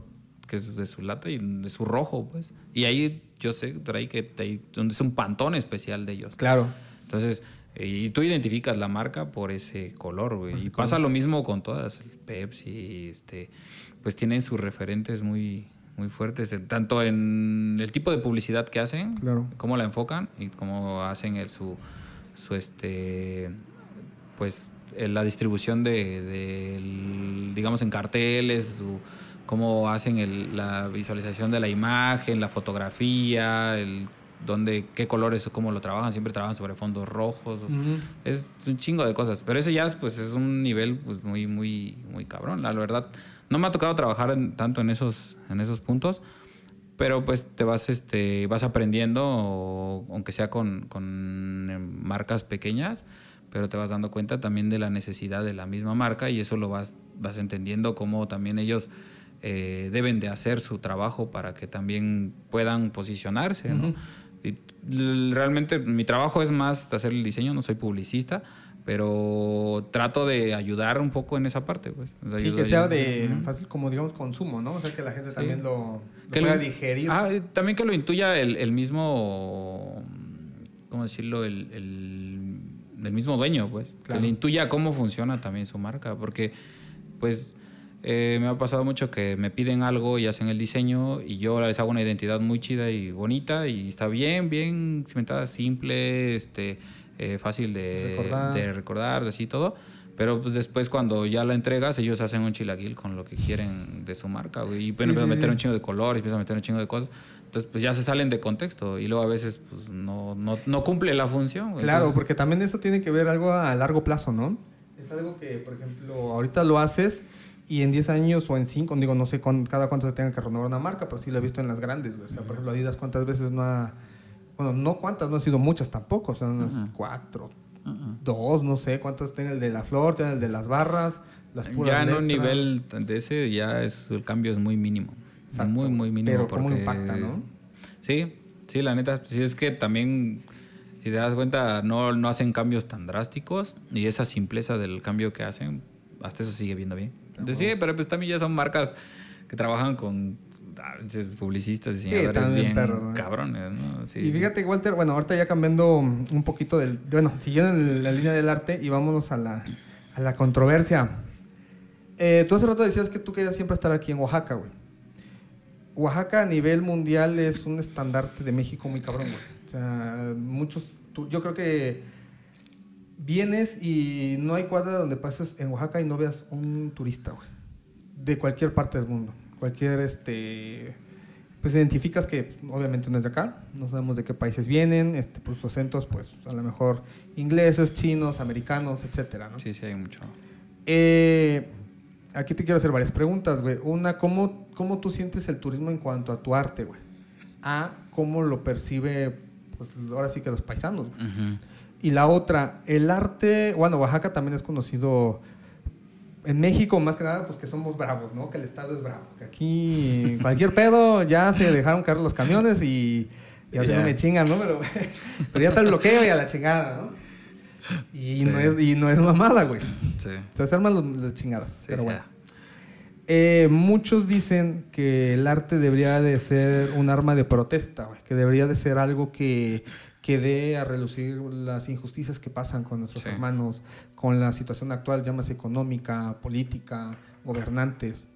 que es de su lata y de su rojo, pues. Y ahí yo sé por ahí que hay, es un pantón especial de ellos. Claro. Entonces, y tú identificas la marca por ese color, güey. Y pasa lo mismo con todas, el Pepsi, este, pues tienen sus referentes muy, muy fuertes, tanto en el tipo de publicidad que hacen, Claro. cómo la enfocan y cómo hacen el, su, su, este, pues, la distribución de, digamos, en carteles, su- cómo hacen el- la visualización de la imagen, la fotografía, el dónde, qué colores cómo lo trabajan, siempre trabajan sobre fondos rojos. Es un chingo de cosas, pero ese ya es, pues, es un nivel pues, muy, muy, muy cabrón, la verdad. No me ha tocado trabajar en- tanto en esos, en esos puntos, pero pues te vas, este, vas aprendiendo, o- aunque sea con, con eh, marcas pequeñas, pero te vas dando cuenta también de la necesidad de la misma marca y eso lo vas, vas entendiendo cómo también ellos eh, deben de hacer su trabajo para que también puedan posicionarse, ¿no? Ujú. Y l- realmente mi trabajo es más hacer el diseño, no soy publicista, pero trato de ayudar un poco en esa parte, pues. O sea, Sí, que sea de Ujú. fácil, como digamos, consumo, ¿no? O sea, que la gente también lo, lo Que pueda lo- digerir. Ah, y también que lo intuya el, el mismo, ¿cómo decirlo? El, el- el mismo dueño, pues. Claro. Que le intuya cómo funciona también su marca, porque, pues, Eh, me ha pasado mucho que me piden algo y hacen el diseño y yo les hago una identidad muy chida y bonita y está bien, bien cimentada, simple, este, eh, fácil de Recordar. de recordar, así todo. Pero pues después cuando ya la entregas, ellos hacen un chilaquil con lo que quieren de su marca, güey. Y bueno, Sí, empiezan a meter un chingo de colores, empiezan a meter un chingo de cosas. Entonces, pues ya se salen de contexto y luego a veces pues no, no, no cumple la función. güey. Claro, Entonces, porque también eso tiene que ver algo a largo plazo, ¿no? Es algo que, por ejemplo, ahorita lo haces y en 10 años o en 5, digo, no sé cuán- cada cuánto se tenga que renovar una marca, pero sí lo he visto en las grandes, güey. O sea, por ejemplo, Adidas cuántas veces no ha... Bueno, no cuántas, no han sido muchas tampoco, o sea, unas Ujú. cuatro, uh-uh. dos, no sé cuántas tiene el de la flor, tiene el de las barras, las puras Ya en un nivel de ese, ya es, el cambio es muy mínimo. Exacto, Muy, muy mínimo. pero cómo porque impacta, ¿no? Sí, sí, la neta. Sí, es que también, si te das cuenta, no, no hacen cambios tan drásticos y esa simpleza del cambio que hacen, hasta eso sigue viendo bien. Entonces, sí, pero pues también ya son marcas que trabajan con ah, publicistas, diseñadores también bien perros, ¿no? cabrones, ¿no? Sí, y sí. fíjate, Walter, bueno, ahorita ya cambiando un poquito del. Bueno, siguiendo en la línea del arte y vámonos a la, a la controversia. Eh, tú hace rato decías que tú querías siempre estar aquí en Oaxaca, güey. Oaxaca a nivel mundial es un estandarte de México muy cabrón, güey. O sea, muchos. tú- yo creo que vienes y no hay cuadra donde pases en Oaxaca y no veas un turista, güey. De cualquier parte del mundo. Cualquier, este. Pues identificas que obviamente no es de acá, no sabemos de qué países vienen, este, pues sus acentos, pues a lo mejor ingleses, chinos, americanos, etcétera, ¿no? Sí, sí, hay mucho. Eh, aquí te quiero hacer varias preguntas, güey. Una, ¿cómo, ¿cómo tú sientes el turismo en cuanto a tu arte, güey? A, ¿cómo lo percibe, pues ahora sí que los paisanos, güey? Y la otra, el arte, bueno, Oaxaca también es conocido en México, más que nada, pues que somos bravos, ¿no? Que el Estado es bravo. Que aquí [laughs] cualquier pedo ya se dejaron caer los camiones y, y a veces Ya. no me chingan, ¿no? Pero, [laughs] pero ya está el bloqueo y a la chingada, ¿no? Y, Sí. no, es, y no es mamada, güey. Sí. Se arman las chingadas. Sí, pero bueno. Eh, muchos dicen que el arte debería de ser un arma de protesta, güey, que debería de ser algo que, que dé a relucir las injusticias que pasan con nuestros Sí. hermanos, con la situación actual, llámase económica, política, gobernantes.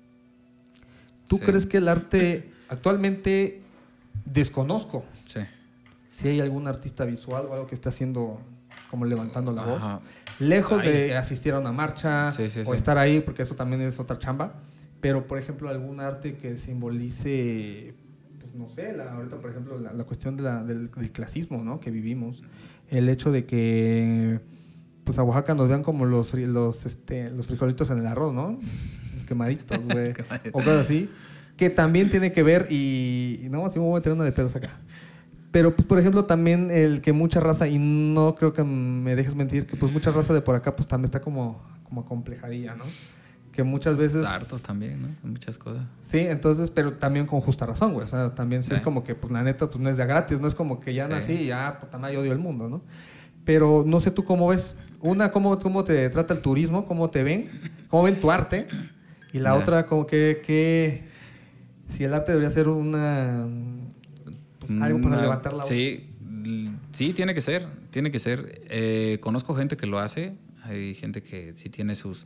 ¿Tú Sí. crees que el arte actualmente desconozco Sí. si hay algún artista visual o algo que esté haciendo como levantando la voz? Ajá. Lejos Ay. de asistir a una marcha Sí, o estar ahí, porque eso también es otra chamba. Pero, por ejemplo, algún arte que simbolice, no sé, la- ahorita, por ejemplo, la, la cuestión de la- del, del clasismo ¿no? que vivimos. El hecho de que pues a Oaxaca nos vean como los, los, este, los frijolitos en el arroz, ¿no? [laughs] Los quemaditos, [laughs] güey. O cosas así. Que también tiene que ver, y, no, así me voy a meter una de pedos acá. Pero, pues, por ejemplo, también el que mucha raza, y no creo que me dejes mentir, que pues mucha raza de por acá pues también está como, como acomplejadilla, ¿no? Que muchas veces... Hartos también, ¿no? Muchas cosas. Sí, entonces, pero también con justa razón, güey. O sea, también sí. Sí. es como que, pues la neta, pues no es de gratis, no es como que ya Sí. nací y ya, puta madre, odio el mundo, ¿no? Pero no sé tú cómo ves. Una, cómo, cómo te trata el turismo, cómo te ven, cómo ven tu arte. Y la otra, como que, que si el arte debería ser una... Pues, algo para Una- levantar la voz. Sí, sí, tiene que ser, tiene que ser. Eh, conozco gente que lo hace, hay gente que sí tiene sus,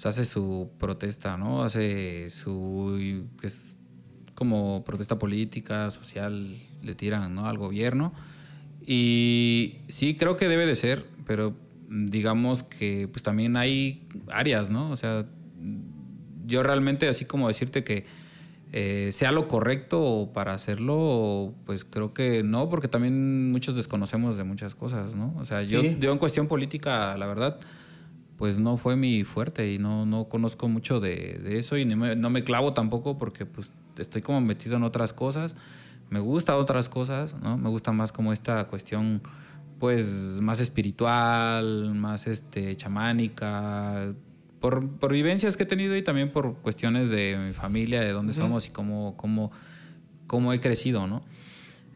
pues hace su protesta, ¿no? Hace su, es como protesta política, social, le tiran, ¿no? Al gobierno. Y sí, creo que debe de ser, pero mm, digamos que pues también hay áreas, ¿no? O sea, yo realmente así como decirte que eh, sea lo correcto para hacerlo, pues creo que no, porque también muchos desconocemos de muchas cosas, ¿no? O sea, yo, Sí. yo en cuestión política, la verdad, pues no fue mi fuerte y no, no conozco mucho de, de eso y no me, no me clavo tampoco porque pues estoy como metido en otras cosas. Me gusta otras cosas, ¿no? Me gusta más como esta cuestión pues más espiritual, más este chamánica, por, por vivencias que he tenido y también por cuestiones de mi familia, de dónde somos y cómo, cómo, cómo he crecido, ¿no?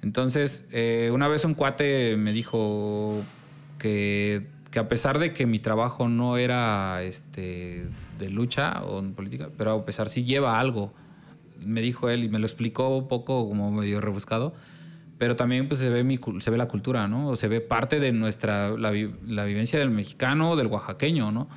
Entonces, eh, una vez un cuate me dijo que, que a pesar de que mi trabajo no era este, de lucha o en política, pero a pesar sí lleva algo, me dijo él y me lo explicó un poco como medio rebuscado, pero también pues se ve, mi, se ve la cultura, ¿no? Se ve parte de nuestra, la, la vivencia del mexicano, del oaxaqueño, ¿no?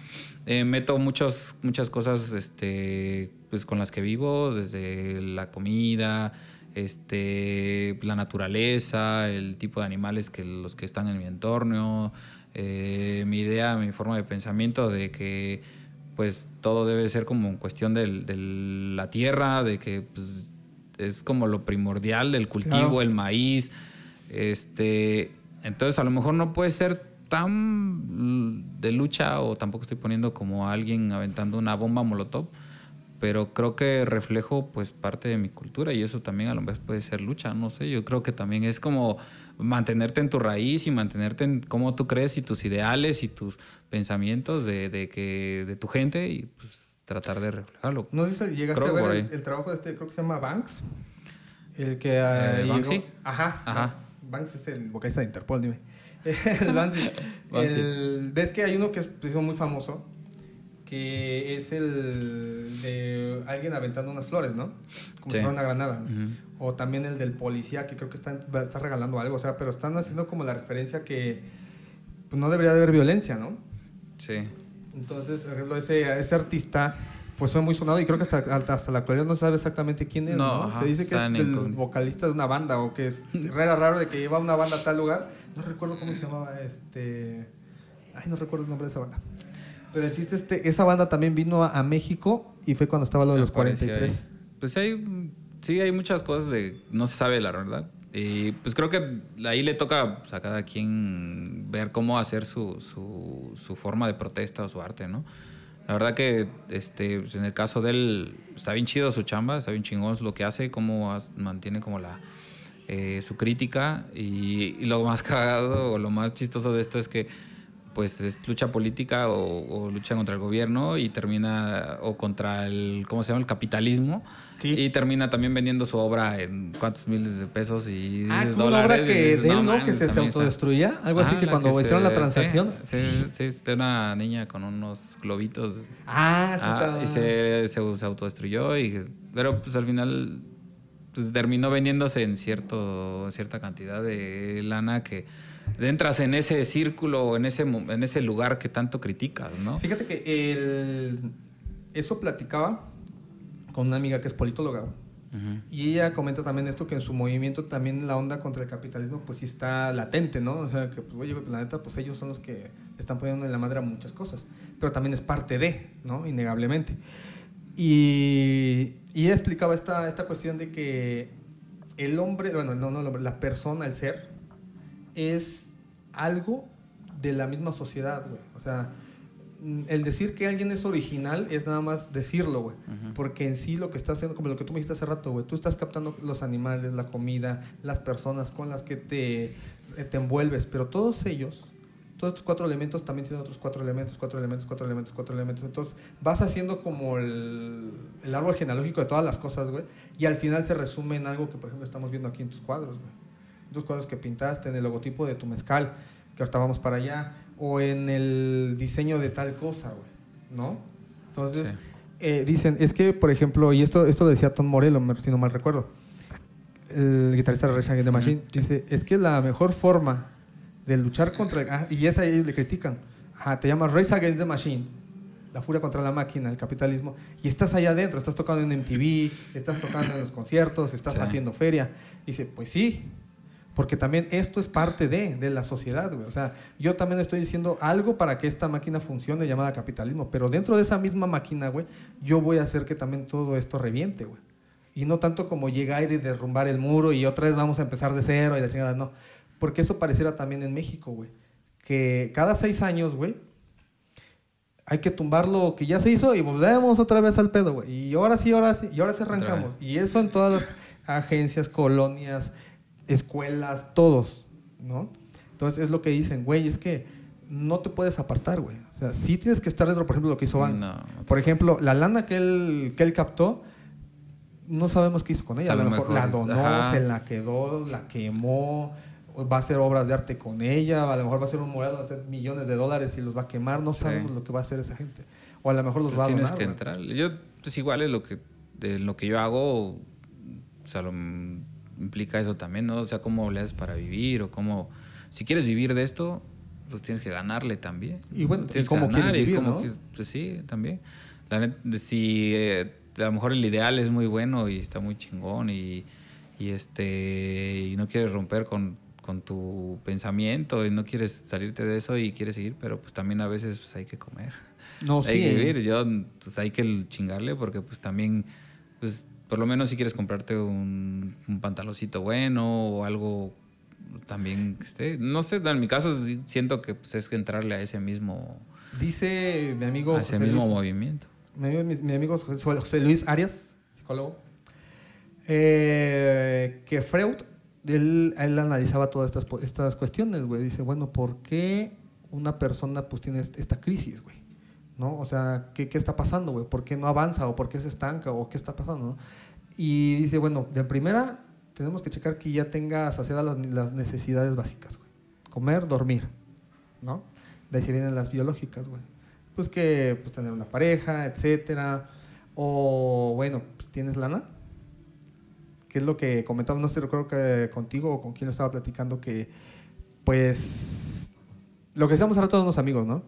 Eh, meto muchos, muchas cosas este, pues, con las que vivo, desde la comida, este, la naturaleza, el tipo de animales que los que están en mi entorno, eh, mi idea, mi forma de pensamiento de que pues todo debe ser como cuestión de, la tierra, de que pues, es como lo primordial, el cultivo, el maíz. Este, entonces a lo mejor no puede ser tan de lucha o tampoco estoy poniendo como alguien aventando una bomba molotov, pero creo que reflejo pues parte de mi cultura y eso también a lo mejor puede ser lucha, no sé, yo creo que también es como mantenerte en tu raíz y mantenerte en cómo tú crees y tus ideales y tus pensamientos de, que de tu gente y pues tratar de reflejarlo. No sé si llegaste a ver el, trabajo de este, creo que se llama Banks, el que... Uh, Banksy. Ajá, Ajá. Banks es el vocalista de Interpol, dime. [laughs] el Banksy. el, ves que hay uno que es muy famoso, que es el de alguien aventando unas flores, ¿no? Como si fuera una granada. O también el del policía, que creo que está, está regalando algo, o sea, pero están haciendo como la referencia que pues, no debería de haber violencia, ¿no? Sí. Entonces, ese, ese artista pues fue muy sonado y creo que hasta, hasta la actualidad no se sabe exactamente quién es. No, se dice que es el vocalista de una banda o que es [laughs] raro, raro de que lleva una banda a tal lugar. No recuerdo cómo se llamaba este. Ay, no recuerdo el nombre de esa banda. Pero el chiste este, esa banda también vino a, México y fue cuando estaba lo de los 43. Pues hay, sí, hay muchas cosas de, no se sabe la verdad. Y pues creo que ahí le toca pues, a cada quien ver cómo hacer su, su, su, forma de protesta o su arte, ¿no? La verdad que este, pues, en el caso de él está bien chido su chamba, está bien chingón lo que hace, cómo mantiene como la, eh, su crítica y, y, lo más [laughs] cagado o lo más chistoso de esto es que pues es lucha política o, lucha contra el gobierno y termina o contra el cómo se llama el capitalismo. Y termina también vendiendo su obra en cuántos miles de pesos y ah, Una obra que de él no que se, autodestruía algo así que cuando hicieron la transacción. sí, sí, sí, una niña con unos globitos. Ah, sí ah, y se, se, autodestruyó y pero pues al final pues, terminó vendiéndose en cierto cierta cantidad de lana que entras en ese círculo, en ese, en ese lugar que tanto criticas, ¿no? Fíjate que el, eso platicaba con una amiga que es politóloga. Y ella comenta también esto, que en su movimiento también la onda contra el capitalismo pues sí está latente, ¿no? O sea, que pues oye, pues, la neta, pues ellos son los que están poniendo en la madre a muchas cosas, pero también es parte de, ¿no? Innegablemente. Y, y ella explicaba esta, esta cuestión de que el hombre, bueno, no, no, la persona, el ser, es algo de la misma sociedad, güey. O sea, mm, el decir que alguien es original es nada más decirlo, güey. Porque en sí lo que está haciendo, como lo que tú me dijiste hace rato, güey, tú estás captando los animales, la comida, las personas con las que te, eh, te envuelves, pero todos ellos, todos estos cuatro elementos también tienen otros cuatro elementos, cuatro elementos, cuatro elementos, cuatro elementos. Entonces vas haciendo como el, el árbol genealógico de todas las cosas, güey. Y al final se resume en algo que, por ejemplo, estamos viendo aquí en tus cuadros, güey dos cuadros que pintaste, en el logotipo de tu mezcal, que ahorita vamos para allá, o en el diseño de tal cosa, güey, ¿no? Entonces, eh, dicen, es que, por ejemplo, y esto, esto lo decía Tom Morello, si no mal recuerdo, el guitarrista de Rage Against the Machine, dice, es que la mejor forma de luchar contra el... Ah, y esa ellos le critican. Ah, te llamas Race Against the Machine, la furia contra la máquina, el capitalismo, y estás allá adentro, estás tocando en MTV, estás tocando en los conciertos, estás haciendo feria. Dice, pues sí, porque también esto es parte de, de la sociedad, güey. O sea, yo también estoy diciendo algo para que esta máquina funcione llamada capitalismo, pero dentro de esa misma máquina, güey, yo voy a hacer que también todo esto reviente, güey. Y no tanto como llegar y derrumbar el muro y otra vez vamos a empezar de cero y la chingada, no. Porque eso pareciera también en México, güey. Que cada seis años, güey, hay que tumbar lo que ya se hizo y volvemos otra vez al pedo, güey. Y ahora sí, ahora sí, y ahora sí arrancamos. Y eso en todas las agencias, colonias, escuelas, todos, ¿no? Entonces es lo que dicen, güey, es que no te puedes apartar, güey. O sea, sí tienes que estar dentro, por ejemplo, lo que hizo Vance. por ejemplo, la lana que él, que él captó, no sabemos qué hizo con ella. A lo mejor, la donó, se la quedó, la quemó, va a hacer obras de arte con ella, a lo mejor va a hacer un mural, va a hacer millones de dólares y los va a quemar, no sabemos lo que va a hacer esa gente. O a lo mejor los pues va a donar. Tienes que entrar. Yo, pues igual es lo que, de lo que yo hago, o sea, lo, implica eso también, ¿no? O sea, cómo le haces para vivir o cómo... Si quieres vivir de esto, pues tienes que ganarle también. Y bueno, tienes ¿y cómo que ganar quieres y vivir, cómo no? que- pues sí, también. La si eh, a lo mejor el ideal es muy bueno y está muy chingón y, y este y no quieres romper con, con tu pensamiento y no quieres salirte de eso y quieres seguir, pero pues también a veces pues, hay que comer. No, [laughs] hay sí. que vivir. Yo, pues hay que chingarle porque pues también, pues por lo menos si quieres comprarte un, un pantaloncito bueno o algo también que esté, no sé, en mi caso siento que pues, es que entrarle a ese mismo, Dice mi amigo a ese José mismo Luis- movimiento. mi amigo, mi, mi amigo José Luis Arias, psicólogo, eh, que Freud, él, él analizaba todas estas, estas cuestiones, güey. Dice, bueno, ¿por qué una persona pues tiene est- esta crisis, güey? ¿No? O sea, ¿qué, qué está pasando, güey? ¿Por qué no avanza o por qué se estanca o qué está pasando, no? Y dice, bueno, de primera tenemos que checar que ya tenga saciadas las, las necesidades básicas, güey. Comer, dormir, ¿no? De ahí se vienen las biológicas, güey. Pues que pues tener una pareja, etcétera. O bueno, pues tienes lana. Que es lo que comentaba, no sé, recuerdo que contigo o con quién lo estaba platicando, que pues lo que decíamos ahora todos unos amigos, ¿no?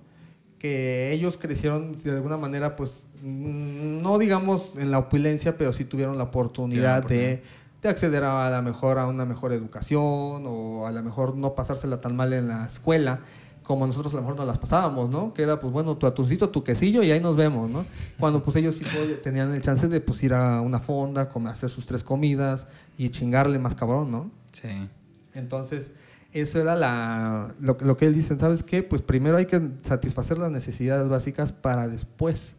Que ellos crecieron de alguna manera, pues, mm, no digamos en la opulencia, pero sí tuvieron la oportunidad de, de acceder a, a la mejor a una mejor educación o a lo mejor no pasársela tan mal en la escuela como nosotros a lo mejor nos las pasábamos, ¿no? Que era, pues bueno, tu atuncito, tu quesillo y ahí nos vemos, ¿no? Cuando pues ellos sí tenían el chance de pues ir a una fonda, comer, hacer sus tres comidas y chingarle más cabrón, ¿no? Sí. Entonces, eso era la, lo, lo que él dice, ¿sabes qué? Pues primero hay que satisfacer las necesidades básicas para después.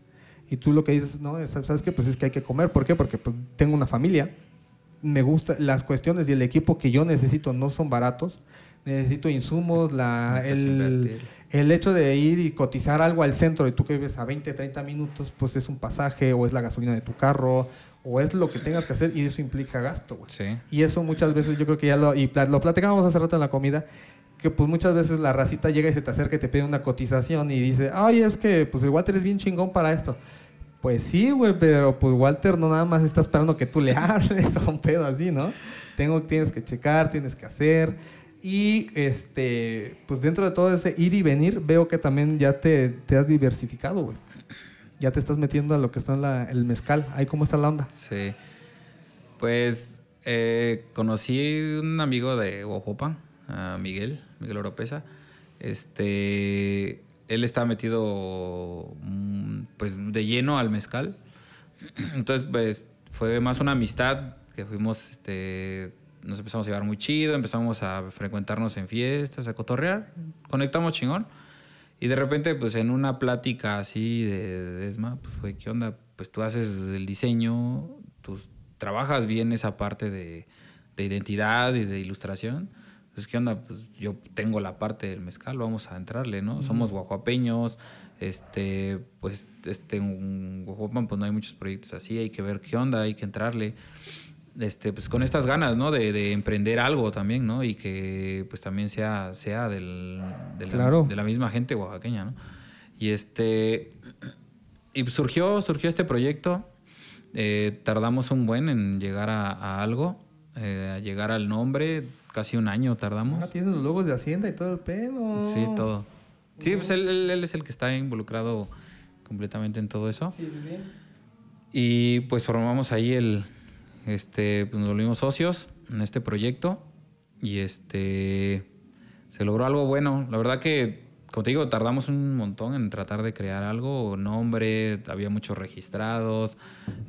Y tú lo que dices, no, Es, ¿sabes qué? Pues es que hay que comer. ¿Por qué? Porque pues, tengo una familia. Me gusta, las cuestiones y el equipo que yo necesito no son baratos. Necesito insumos, la, el, el hecho de ir y cotizar algo al centro y tú que vives a 20, 30 minutos, pues es un pasaje o es la gasolina de tu carro o es lo que tengas que hacer y eso implica gasto, güey. Sí. Y eso muchas veces yo creo que ya lo, y lo platicábamos hace rato en la comida, que pues muchas veces la racita llega y se te acerca y te pide una cotización y dice, ay, es que pues el Walter es bien chingón para esto. Pues sí, güey, pero pues Walter no nada más está esperando que tú le [laughs] hables o un pedo así, ¿no? Tengo, tienes que checar, tienes que hacer. Y este, pues dentro de todo ese ir y venir, veo que también ya te, te has diversificado, güey. Ya te estás metiendo a lo que en la- el mezcal. Ahí cómo está la onda. Sí. Pues eh, conocí un amigo de Ojopa, Miguel, Miguel Oropesa. Este, él está metido mm, pues de lleno al mezcal. [clears throat] Entonces, pues fue más una amistad que fuimos, este, nos empezamos a llevar muy chido, empezamos a frecuentarnos en fiestas, a cotorrear, conectamos chingón. Y de repente, pues en una plática así de, de Esma, pues fue, ¿qué onda? Pues tú haces el diseño, tú trabajas bien esa parte de, de identidad y de ilustración. Pues, ¿qué onda? Pues yo tengo la parte del mezcal, vamos a entrarle, ¿no? Somos guajuapeños, este, pues, este, en Guajuapan, pues no hay muchos proyectos así, hay que ver qué onda, hay que entrarle este, pues con estas ganas, ¿no? De, de emprender algo también, ¿no? Y que pues también sea, sea del, de, la, Claro. de la misma gente oaxaqueña, ¿no? Y este, [clears throat] y surgió, surgió este proyecto, eh, tardamos un buen en llegar a, a algo, eh, a llegar al nombre, casi un año tardamos. Ah, tiene los logos de Hacienda y todo el pedo. Sí, todo. Sí, pues él, él- él es el que está involucrado completamente en todo eso. Sí, sí, sí. Y pues formamos ahí el, este, pues nos volvimos socios en este proyecto y este, se logró algo bueno. La verdad que, como te digo, tardamos un montón en tratar de crear algo, nombre, había muchos registrados,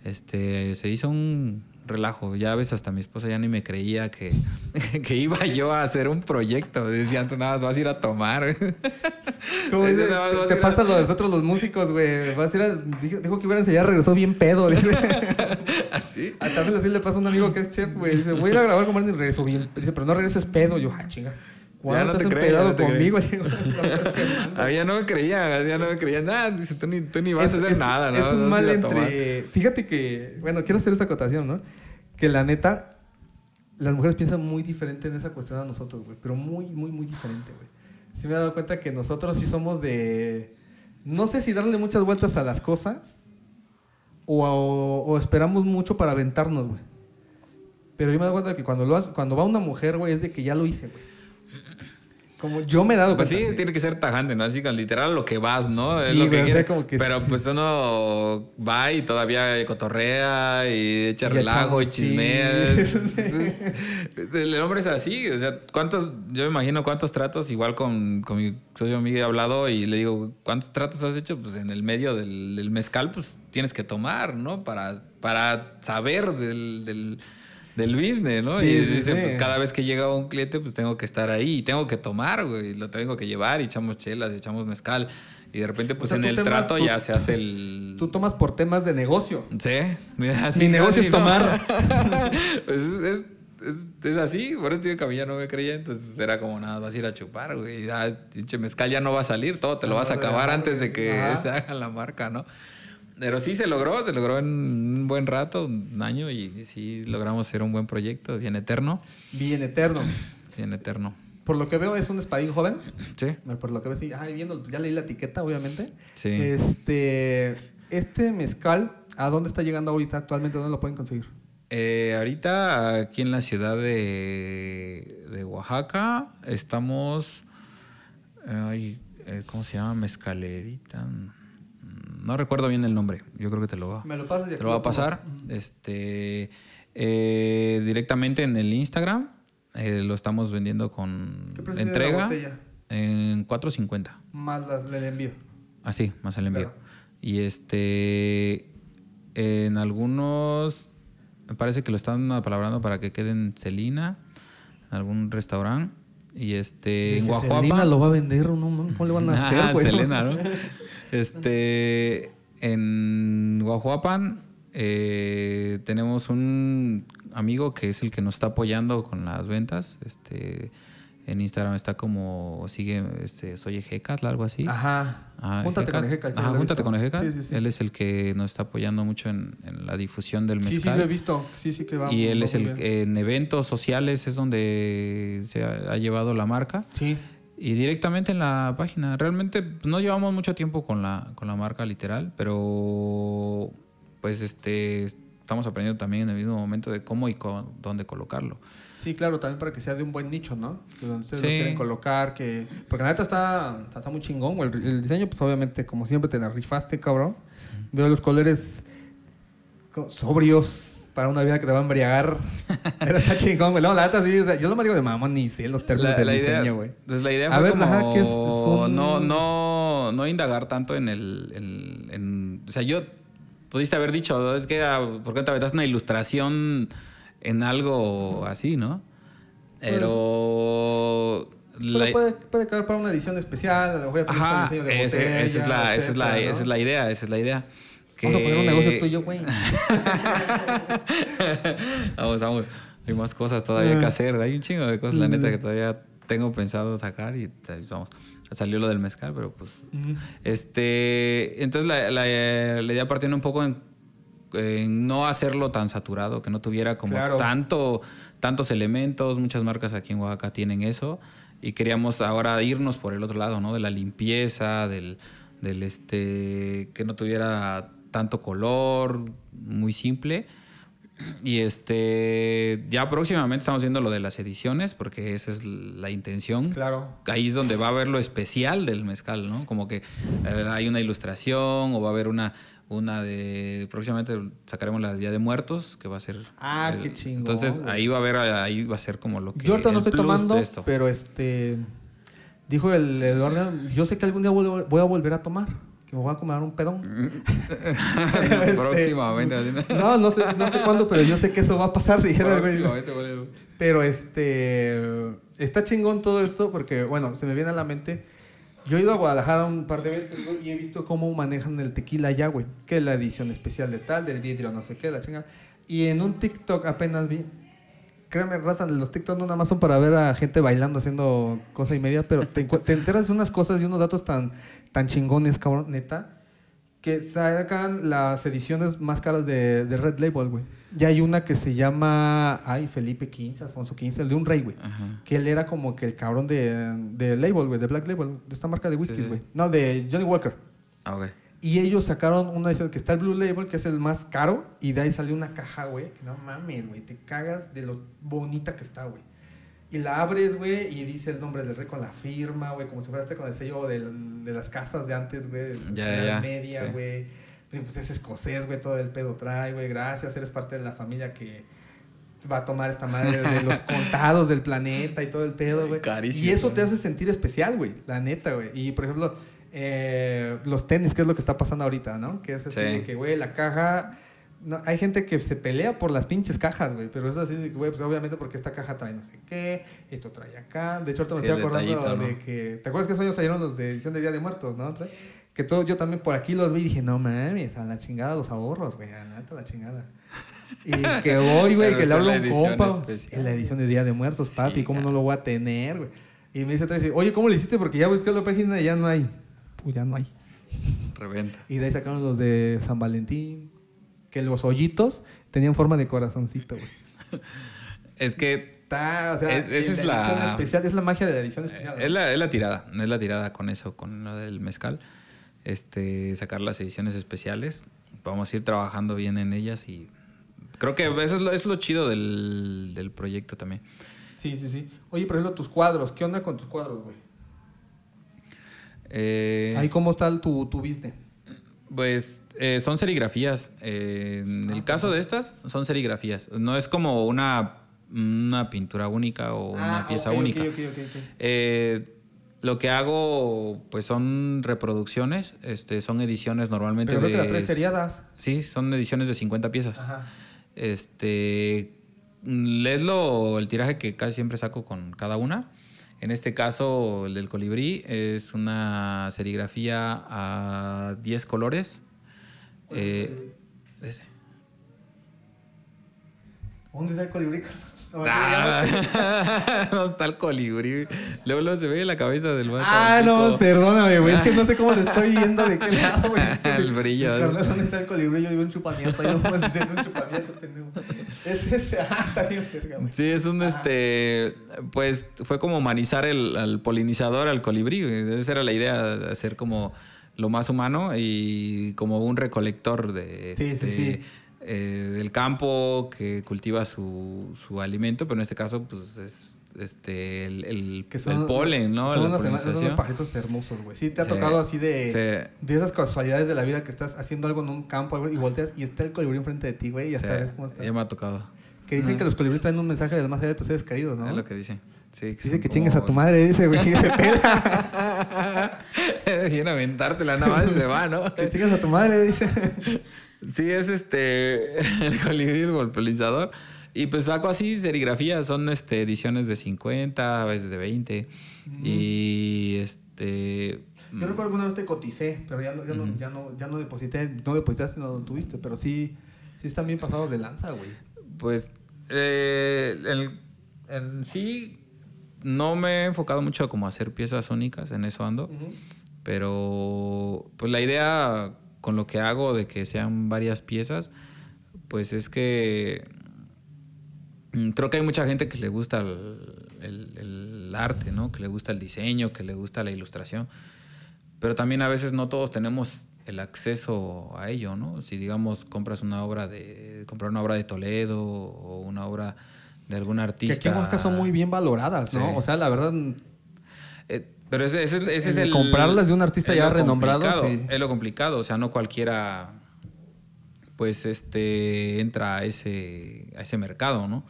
este, se hizo un relajo. Ya a veces hasta mi esposa ya ni me creía que, [laughs] que iba yo a hacer un proyecto. Decían, tú nada más vas a ir a tomar. [laughs] ¿Cómo dice? Te a ir a- pasa lo de nosotros los músicos, güey. Vas a ir a- dijo, dijo que iba a ensayar, regresó bien pedo. Dice. [laughs] Así. A también así le pasa a un amigo que es chef, güey. Dice, voy a ir a grabar con Martín y regreso bien. Dice, pero no regreses pedo. Yo, ah, chinga. ¿Cuándo no te has empedado conmigo? [laughs] Digo, "No, no, es que manda". Ah, ya no me creía, ya no me creía nada. Dice, tú ni, tú ni vas Es- a hacer es- nada, ¿no? Es un a mal a entre. Fíjate que. Bueno, quiero hacer esa acotación, ¿no? Que la neta. Las mujeres piensan muy diferente en esa cuestión a nosotros, güey. Pero muy, muy, muy diferente, güey. Sí me he dado cuenta que nosotros sí somos de. No sé si darle muchas vueltas a las cosas. O, o esperamos mucho para aventarnos, güey. Pero yo me doy cuenta de que cuando, lo hace- cuando va una mujer, güey, es de que ya lo hice, güey. Como yo me he dado Pues sí, tiene que ser tajante, ¿no? Así con literal lo que vas, ¿no? Es Sí, lo que quiere. como que pero sí. pues uno va y todavía cotorrea y echa Y relajo y chismea. [laughs] El hombre es así, o sea, ¿cuántos, yo me imagino cuántos tratos, igual con, con mi socio amigo he hablado y le digo, ¿cuántos tratos has hecho? Pues en el medio del, del mezcal, pues tienes que tomar, ¿no? Para, para saber del, del, del business, ¿no? Sí, y dice, sí. pues cada vez que llega un cliente, pues tengo que estar ahí y tengo que tomar, güey, lo tengo que llevar y echamos chelas y echamos mezcal. Y de repente, pues sea, en el trato tú- ya se hace el... Tú tomas por temas de negocio. Sí, [laughs] así Mi negocio es ¿no? tomar. [laughs] pues es, es, es- es así, por eso digo que a mí ya no me creía, entonces era como nada, vas a ir a chupar, güey. Ya, pinche mezcal ya no va a salir, todo te lo No, vas a acabar antes de que ajá. se haga la marca, ¿no? Pero sí se logró, se logró en un buen rato, un año, y sí logramos hacer un buen proyecto, bien eterno, Bien eterno. bien eterno. Por lo que veo, es un espadín joven. Sí, Por lo que veo, sí. Ay, viendo, ya leí la etiqueta, obviamente. sí. Este, este mezcal, ¿a dónde está llegando ahorita actualmente? ¿Dónde lo pueden conseguir? Eh, ahorita aquí en la ciudad de, de Oaxaca estamos, ay, eh, ¿cómo se llama? Mezcalerita. No recuerdo bien el nombre. Yo creo que te lo va, Me lo pasas y te lo va a pasar. Este, eh, directamente en el Instagram eh, lo estamos vendiendo con ¿Qué precio tiene la entrega botella? en 4.50. Más las, el envío. Así, más el envío. Claro. Y este. En algunos. Me parece que lo están apalabrando para que quede en Celina, en algún restaurante. Y este. En. Selena lo va a vender, ¿no? ¿Cómo le van a [laughs] hacer, Ah, güey? Selena, ¿no? [laughs] Este. En Guajuapan. eh, tenemos un amigo que es el que nos está apoyando con las ventas. Este. En Instagram está como. Sigue. Este, soy Ejecatl, algo así. Ajá. Ah, Júntate con sí, Ajá, júntate visto. con Ejecal. Sí, sí, sí. Él es el que nos está apoyando mucho en, en la difusión del Sí, sí, mezcal. lo he visto. Sí, sí que va. y él es el bien. que en eventos sociales es donde se ha, ha llevado la marca. Sí. Y directamente en la página. Realmente pues, no llevamos mucho tiempo con la, con la marca literal, pero pues este estamos aprendiendo también en el mismo momento de cómo y con, dónde colocarlo. Sí, claro, también para que sea de un buen nicho, ¿no? Que donde ustedes lo quieren colocar, que... Porque la neta está, está, muy chingón. El, el diseño, pues obviamente, como siempre, te la rifaste, cabrón. Veo los colores co- sobrios para una vida que te va a embriagar. [laughs] Pero está chingón, güey. No, la neta sí, o sea, yo no me digo de mamón ni sé los términos La, del la diseño, güey. pues la idea A fue ver, como ajá, ¿qué es? Son- no, no, no indagar tanto en el, el- en- o sea, yo pudiste haber dicho, es que ah, ¿por qué te aventaste una ilustración en algo así, no? Pero Pero la- puede, puede caber para una edición especial, a lo mejor ya ajá, un diseño de ese- botella, esa es la, esa es la, etcétera, esa es ¿no? la idea, esa es la idea. Vamos a poner un negocio tuyo, güey. [laughs] vamos, vamos. Hay más cosas todavía que Ah. hacer. Hay un chingo de cosas, la neta, que todavía tengo pensado sacar y pues, vamos. Salió lo del mezcal, pero pues. Este. Entonces la, la- la idea partiendo un poco en, en no hacerlo tan saturado, que no tuviera como Claro. tanto, tantos elementos. Muchas marcas aquí en Oaxaca tienen eso. Y queríamos ahora irnos por el otro lado, ¿no? De la limpieza, del, del este. que no tuviera tanto color, muy simple. Y este, ya próximamente estamos viendo lo de las ediciones, porque esa es la intención. Claro. Ahí es donde va a haber lo especial del mezcal, ¿no? Como que eh, hay una ilustración o va a haber una, una de. Próximamente sacaremos la Día de Muertos, que va a ser. Ah, el- qué chingón, Entonces güey. ahí va a haber, ahí va a ser como lo que. Yo ahorita no estoy tomando, de esto. pero este. Dijo el Eduardo, yo sé que algún día voy a volver a tomar, que me voy a comer un pedón. [laughs] Este, Próximamente. No, no sé, no sé cuándo, pero yo sé que eso va a pasar, dijeron. Próximamente, boludo. Pero este. Está chingón todo esto porque, bueno, se me viene a la mente. Yo he ido a Guadalajara un par de veces y he visto cómo manejan el tequila allá, güey. Que es la edición especial de tal, del vidrio, no sé qué, la chinga. Y en un TikTok apenas vi. Créanme, raza, los TikTok no nada más son para ver a gente bailando, haciendo cosa y media, pero te enteras de unas cosas y unos datos tan, tan chingones, cabrón, neta, que sacan las ediciones más caras de, de Red Label, güey. Y hay una que se llama, ay, Felipe XV, Alfonso XV, el de un rey, güey. Que él era como que el cabrón de, de Label, güey, de Black Label, de esta marca de whiskies, sí. güey. No, de Johnny Walker. Ah, ok. Y ellos sacaron una edición que está el Blue Label, que es el más caro, y de ahí salió una caja, güey, que no mames, güey, te cagas de lo bonita que está, güey. Y la abres, güey, y dice el nombre del rey con la firma, güey, como si fuera este con el sello del- de las casas de antes, güey, de la Edad ya, media, sí. güey. Pues es escocés, güey, todo el pedo trae, güey, gracias, eres parte de la familia que va a tomar esta madre de los [laughs] contados del planeta y todo el pedo, güey. Carísimo, Y eso te hace sentir especial, güey, la neta, güey. Y, por ejemplo, eh, los tenis, que es lo que está pasando ahorita, ¿no? Que es así Sí. que, güey, la caja... No, hay gente que se pelea por las pinches cajas, güey, pero es así de que, güey, pues obviamente porque esta caja trae no sé qué, esto trae acá. De hecho, ahorita me Sí, estoy el acordando de que... ¿Te acuerdas que esos años salieron los de edición de Día de Muertos, no? Que todo, yo también por aquí los vi y dije, no mames, a la chingada los ahorros, güey, a la la chingada. Y que [laughs] voy, güey, que le hablo a un compa. En la edición de Día de Muertos, Sí, papi, ¿cómo no lo voy a tener, güey? Y me dice Tracy, oye, ¿cómo le hiciste? Porque ya busqué la página y ya no hay. Pues ya no hay. Reventa. Y de ahí sacaron los de San Valentín, que los hoyitos tenían forma de corazoncito, güey. [laughs] Es que Está, o sea, Es- esa es la- especial, es la magia de la edición especial. ¿no? es la, es la tirada, es la tirada con eso, con lo del mezcal. Este, sacar las ediciones especiales. Vamos a ir trabajando bien en ellas y creo que eso es lo, es lo chido del, del proyecto también. Sí, sí, sí. Oye, por ejemplo, tus cuadros, ¿qué onda con tus cuadros, güey? Eh, Ahí, ¿cómo está tu, tu business? Pues eh, son serigrafías. Eh, en el caso de estas, son serigrafías. No es como una, una pintura única o una Ah, pieza única. ok, ok, ok. Eh, lo que hago, pues son reproducciones, este, son ediciones normalmente Pero de... veo que las tres seriadas. Sí, son ediciones de 50 piezas. Ajá. Este, mm, es lo, el tiraje que casi siempre saco con cada una. En este caso, el del colibrí es una serigrafía a 10 colores. Eh. ¿Dónde está el colibrí? Carlos? [laughs] No, Ah, ¿Dónde está el colibrí? Luego, luego se ve la cabeza del vato. Ah, no, perdóname, güey. Es que no sé cómo le estoy viendo de qué lado, güey. [laughs] El brillo. Carlos, ¿dónde está el colibrí? Yo digo un chupamiento. Ahí no puedes decir es un chupamiento, pendejo. Es ese. Ah, está bien, verga, güey. Sí, es un este. Pues fue como humanizar el, al polinizador, al colibrí. güey. Esa era la idea, de hacer como lo más humano y como un recolector de Sí, sí, este, sí. Eh, del campo que cultiva su, su alimento, pero en este caso, pues es este el, el- Que el polen, ¿no? Son unos, son unos hermosos, güey. Sí, te ha Sí. tocado así de, Sí. de esas casualidades de la vida que estás haciendo algo en un campo y volteas y está el colibrí enfrente de ti, güey, y ya Sí, sabes cómo está. ya me ha tocado. Que dicen que los colibríes traen un mensaje del más allá de tus seres queridos, ¿no? Es lo que dice. Sí, Dice son que chingues a tu como- madre, dice, güey, y se pela. [laughs] y en aventártela nada más se va, ¿no? que chingues a tu madre, dice. [laughs] Sí, es este [laughs] el colibrí, el golpealizador. Y pues saco así serigrafías, son este, ediciones de 50, a veces de 20. Y este. Yo recuerdo que alguna vez te coticé, pero ya no, ya no, ya no, ya no deposité, no depositaste, no lo tuviste, pero sí, sí están bien pasados de lanza, güey. Pues eh, el- en sí no me he enfocado mucho como a hacer piezas únicas, en eso ando. Pero pues la idea con lo que hago de que sean varias piezas, pues es que mm, creo que hay mucha gente que le gusta el, el- el arte, ¿no? Que le gusta el diseño, que le gusta la ilustración. Pero también a veces no todos tenemos el acceso a ello, ¿no? Si digamos compras una obra de comprar una obra de Toledo o una obra de algún Que artista. aquí en Oaxaca son muy bien valoradas, ¿no? Sí. O sea, la verdad, Eh, pero ese, ese- ese es El comprarlas de un artista es ya lo renombrado, complicado, sí. Es lo complicado. O sea, no cualquiera. Pues este. entra a ese, a ese mercado, ¿no?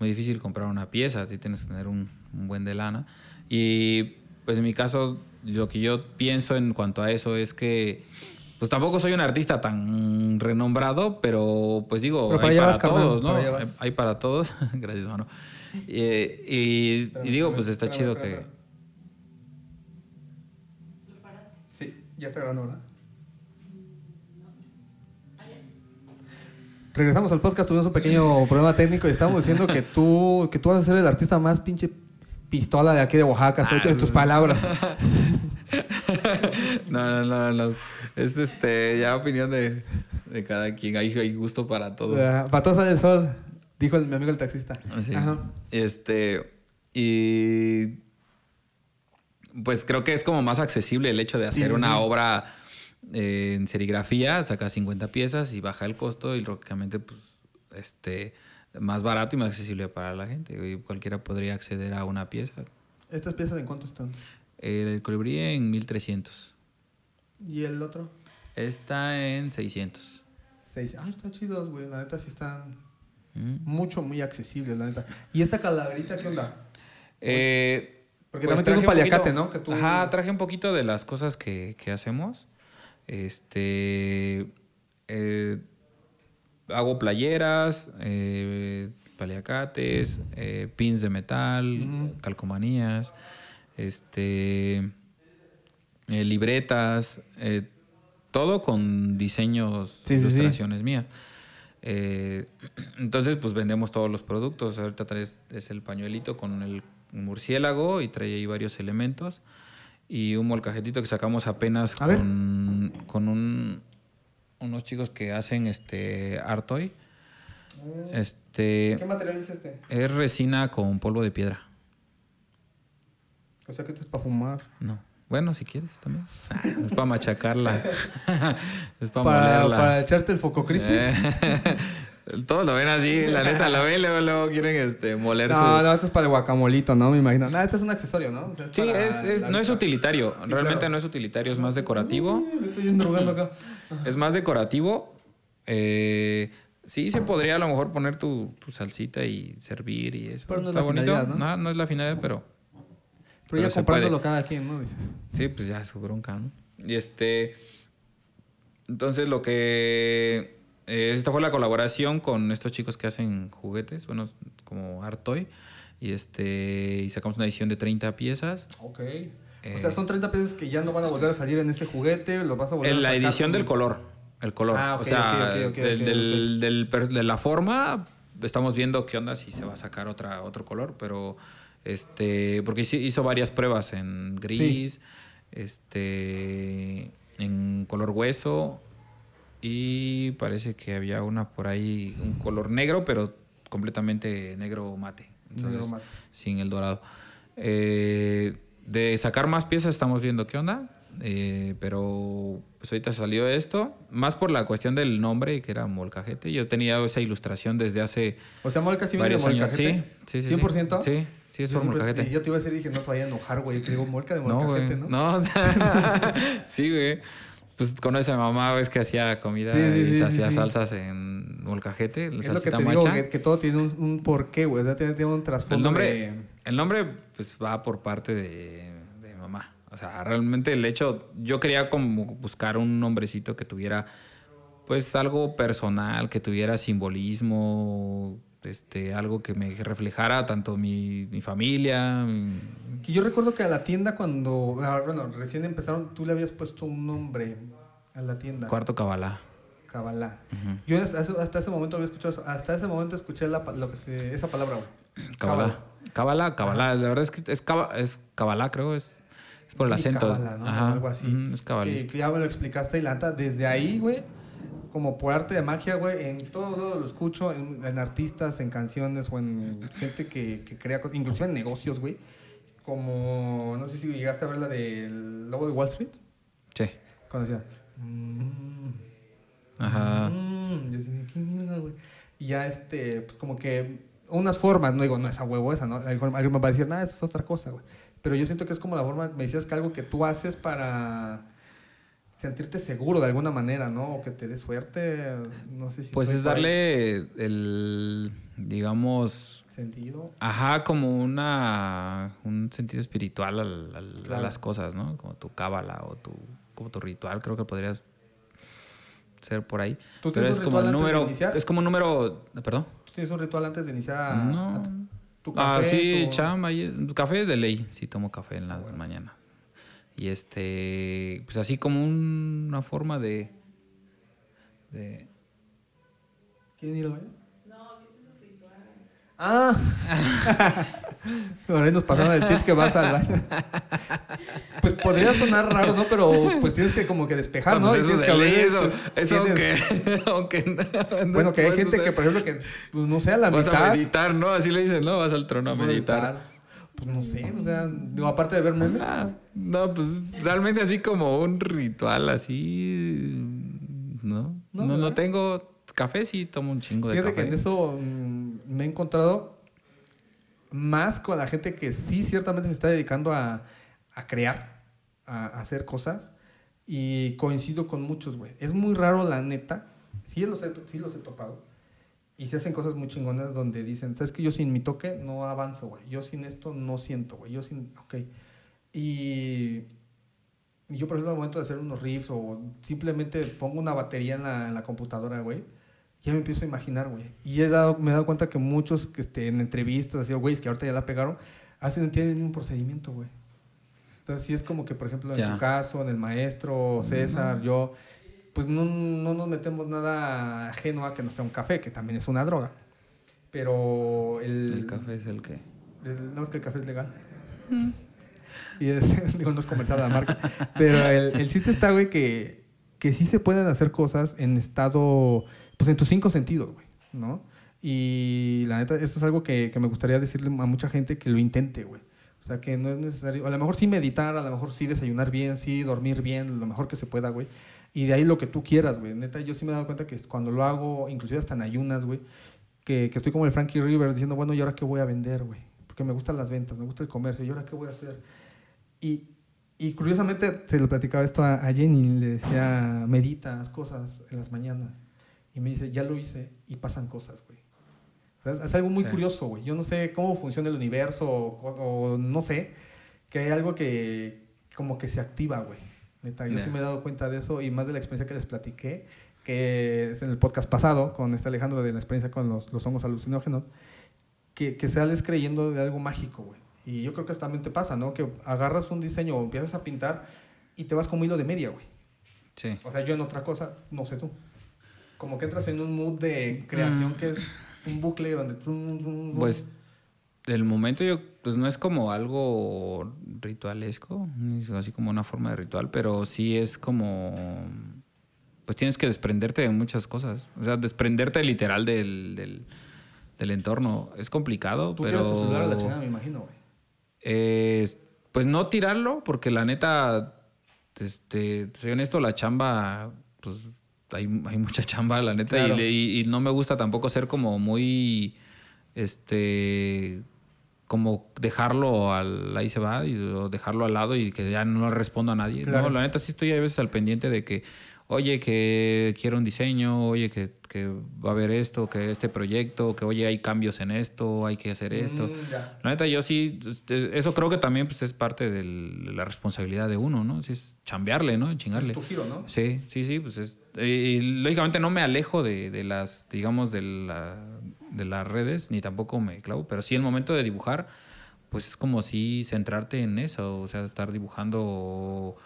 Muy difícil comprar una pieza. Sí tienes que tener un, un buen de lana. Y pues en mi caso, lo que yo pienso en cuanto a eso es que. Pues tampoco soy un artista tan renombrado, pero pues digo, Pero para hay para vas, carnal, todos, ¿no? para hay para todos. [laughs] Gracias, mano. Y, y- y digo, pues está chido que. Ya está grabando, ¿verdad? Regresamos al podcast, tuvimos un pequeño problema técnico y estábamos diciendo que tú, que tú vas a ser el artista más pinche pistola de aquí de Oaxaca, Ah, tú- en tus palabras. [laughs] No, no, no, no. Es este, ya opinión de, de cada quien. Hay, hay gusto para todo. Ah, Patosa del sol, dijo el- mi amigo el taxista. Así. Ajá. Este, y pues creo que es como más accesible el hecho de hacer Sí, una sí. obra eh, en serigrafía, saca 50 piezas y baja el costo y lógicamente pues este más barato y más accesible para la gente. Y cualquiera podría acceder a una pieza. ¿Estas piezas en cuánto están? El colibrí en 1300. ¿Y el otro? Está en 600. Seis. Ah, están chidos, güey. La neta sí están Mm. mucho, muy accesibles, la neta. ¿Y esta calaverita qué onda? Eh, Porque pues también tiene un paliacate, poquito- ¿no? Que tú- Ajá, traje un poquito de las cosas que, que hacemos. Este. eh, hago playeras, eh, paliacates, eh, pins de metal, calcomanías, este. libretas, todo con diseños, Sí, ilustraciones mías. [clears throat] Entonces, pues vendemos todos los productos. Ahorita traes es el pañuelito con el murciélago y trae ahí varios elementos. Y un molcajetito que sacamos apenas A con, con un- unos chicos que hacen este Artoy. Este ¿Qué material es este? es resina con polvo de piedra. O sea, que este es para fumar. No. Bueno, si quieres también. Es para machacarla. [laughs] [laughs] es para, Para, molerla. para echarte el foco crispy. Todos lo ven así, la neta lo ven, luego, luego quieren este, moler No, no, esto es para el guacamolito, ¿no? Me imagino. No, este es un accesorio, ¿no? O sea, Sí, es, es- no es utilitario. Sí, Realmente claro. no es utilitario, es más decorativo. Uy, me estoy drogando acá. [laughs] Es más decorativo. Eh, sí, se podría a lo mejor poner tu, tu salsita y servir y eso. Pero no es Está la bonito. ¿no? ¿no? no es la finalidad, pero Pero, Pero ya comprándolo cada quien, ¿no? Dices. Sí, pues ya su bronca, ¿no? Y este. Entonces, lo que. Eh, esta fue la colaboración con estos chicos que hacen juguetes, bueno, como Artoy. Y este. Y sacamos una edición de 30 piezas. Ok. Eh, o sea, son 30 pesos que ya no van a volver a salir en ese juguete, los vas a volver En a la edición con- del color. El color. Ah, ok, o sea, ok, ok, ok, del- del- de la forma, estamos viendo qué onda si se va a sacar otra, otro color, pero este. Porque hizo- hizo varias pruebas en gris, este. en color hueso. Y parece que había una por ahí, un color negro, pero completamente negro mate. Entonces, Negro mate. sin el dorado. Eh, de sacar más piezas estamos viendo qué onda. eh, pero pues ahorita salió esto. Más por la cuestión del nombre, que era molcajete. Yo tenía esa ilustración desde hace O sea, Molca sí viene de molcajete. Sí, sí, sí. ¿100%? Sí, sí, es Yo por siempre- molcajete. Y yo te iba a decir, dije, no se vaya a enojar, güey. Te digo, Molca de No, güey. molcajete, ¿no? No, [laughs] sí, güey. Pues conoce a mamá, ves que hacía comida Sí, sí, y hacía sí. salsas en molcajete, Es lo que te digo, macha. que, que todo tiene un, un porqué, güey. O sea, tiene, tiene un trasfondo El nombre, de... el nombre pues va por parte de, de mamá. O sea, realmente el hecho, yo quería como buscar un nombrecito que tuviera pues algo personal, que tuviera simbolismo, este, algo que me reflejara tanto mi, mi familia. mi- Que yo recuerdo que a la tienda cuando... ah, Bueno, recién empezaron, tú le habías puesto un nombre a la tienda. Cuarto. Kabbalah. Ujú. Yo hasta ese, hasta ese momento había escuchado. Hasta ese momento escuché la, lo que se- esa palabra. [clears throat] Kabbalah. Kabbalah, Kabbalah. La verdad es que es, Kaba- es Kabbalah, creo. Es, por el acento. Kabbalah, ¿no? Ajá. Algo así. Es Que, cabalista. que ya me lo explicaste y la neta, desde ahí, güey, como por arte de magia, güey, en todo lado lo escucho, en, en artistas, en canciones o en gente que, que crea cosas, inclusive en negocios, güey. Como, no sé si llegaste a ver la del Lobo de Wall Street, Sí. cuando decía... "Mm, Ajá. mm", yo decía, "¿Qué mierda, güey?". Y ya, este, pues como que unas formas, no digo, no, esa huevo esa, ¿no? Alguien alguien me va a decir, nada, eso es otra cosa, güey. Pero yo siento que es como la forma, me decías que algo que tú haces para sentirte seguro de alguna manera, ¿no? O que te dé suerte, no sé si... Pues es ahí. darle el, digamos, Sentido. ajá, como una, un sentido espiritual al- al- Claro. a las cosas, ¿no? Como tu cábala o tu, como tu ritual, creo que podrías ser por ahí. ¿Tú Pero tienes es un como ritual el antes de número, iniciar? es como un número, perdón. ¿Tú tienes un ritual antes de iniciar No. tu, Ah, café? sí, tu- chamba, y- café de ley, sí tomo café en las mañanas. Y este, pues así como un- una forma de, de ¿Quieren ir al baño? Ah, [laughs] por ahí nos pasaron el tip que vas al baño. Pues podría sonar raro, ¿no? Pero pues tienes que como que despejar, ¿no? pues Y eso de que eso, pues, eso tienes- aunque, [laughs] aunque no- Bueno, que hay no gente que, por ejemplo, que pues, no sé, a la vas mitad. a meditar, ¿no? Así le dicen, ¿no? Vas al trono a puedes meditar. Pues no sé, o sea, digo, aparte de ver memes. Ah, no, pues realmente así como un ritual así. No, No, no, no, tengo café, sí tomo un chingo de Fíjate café. que en eso mm, me he encontrado más con la gente que sí ciertamente se está dedicando a, a crear, a, a hacer cosas. Y coincido con muchos, güey. Es muy raro, la neta. Sí los he, sí los he topado. Y se hacen cosas muy chingonas donde dicen, ¿sabes que Yo sin mi toque no avanzo, güey. Yo sin esto no siento, güey. Yo sin... Ok. Y... yo, por ejemplo, al momento de hacer unos riffs o simplemente pongo una batería en la, en la computadora, güey, ya me empiezo a imaginar, güey. Y he dado, me he dado cuenta que muchos que este, en entrevistas, así, güeyes que ahorita ya la pegaron, hacen, tienen mismo procedimiento, güey. Entonces, sí es como que, por ejemplo, en Ya. tu caso, en el maestro, César, yo, pues no, no nos metemos nada ajeno a que no sea un café, que también es una droga. Pero el... El café es el que. el- no es que el café es legal. Y es, [laughs] digo, no es comercial la marca. Pero el, el chiste está, güey, que, que sí se pueden hacer cosas en estado, pues en tus cinco sentidos, güey, ¿no? Y la neta, eso es algo que, que me gustaría decirle a mucha gente que lo intente, güey. O sea, que no es necesario, a lo mejor sí meditar, a lo mejor sí desayunar bien, sí dormir bien, lo mejor que se pueda, güey. Y de ahí lo que tú quieras, güey. Neta, yo sí me he dado cuenta que cuando lo hago, inclusive hasta en ayunas, güey, que, que estoy como el Frankie Rivers diciendo, bueno, ¿y ahora qué voy a vender, güey? Porque me gustan las ventas, me gusta el comercio, ¿y ahora qué voy a hacer? Y, y curiosamente se lo platicaba esto a, a Jenny, le decía, medita, haz cosas en las mañanas. Y me dice, ya lo hice y pasan cosas, güey. O sea, es, algo muy Sí. curioso, güey. Yo no sé cómo funciona el universo o, o no sé, que hay algo que como que se activa, güey. Neta, yo sí me he dado cuenta de eso y más de la experiencia que les platiqué, que es en el podcast pasado con este Alejandro de la experiencia con los, los hongos alucinógenos, que, que sales creyendo de algo mágico, güey. Y yo creo que eso también te pasa, ¿no? Que agarras un diseño o empiezas a pintar y te vas como hilo de media, güey. Sí. O sea, yo en otra cosa, no sé tú. Como que entras en un mood de creación Mm. que es un bucle donde... Pues el momento yo, pues no es como algo ritualesco, es así como una forma de ritual, pero sí es como, pues tienes que desprenderte de muchas cosas, o sea, desprenderte literal del, del, del entorno. Es complicado, Tú pero... tu celular a la chingada, me imagino, güey. Eh, pues no tirarlo, porque la neta, este, soy honesto, la chamba, pues hay, hay mucha [laughs] chamba, la neta, Claro. y, le- y- y no me gusta tampoco ser como muy, este, como dejarlo al, ahí se va, y, o dejarlo al lado y que ya no respondo a nadie. Claro. No, la neta sí estoy a veces al pendiente de que, oye, que quiero un diseño, oye, que, que va a haber esto, que este proyecto, que oye, hay cambios en esto, hay que hacer esto. Mm. La neta, yo sí, este, eso creo que también pues, es parte de la responsabilidad de uno, ¿no? Sí, es chambearle, ¿no? Chingarle. Es tu giro, ¿no? Sí, sí, sí, pues es... Y, y lógicamente no me alejo de, de las, digamos, de, la- de las redes, ni tampoco me clavo, pero sí el momento de dibujar, pues es como si centrarte en eso, o sea, estar dibujando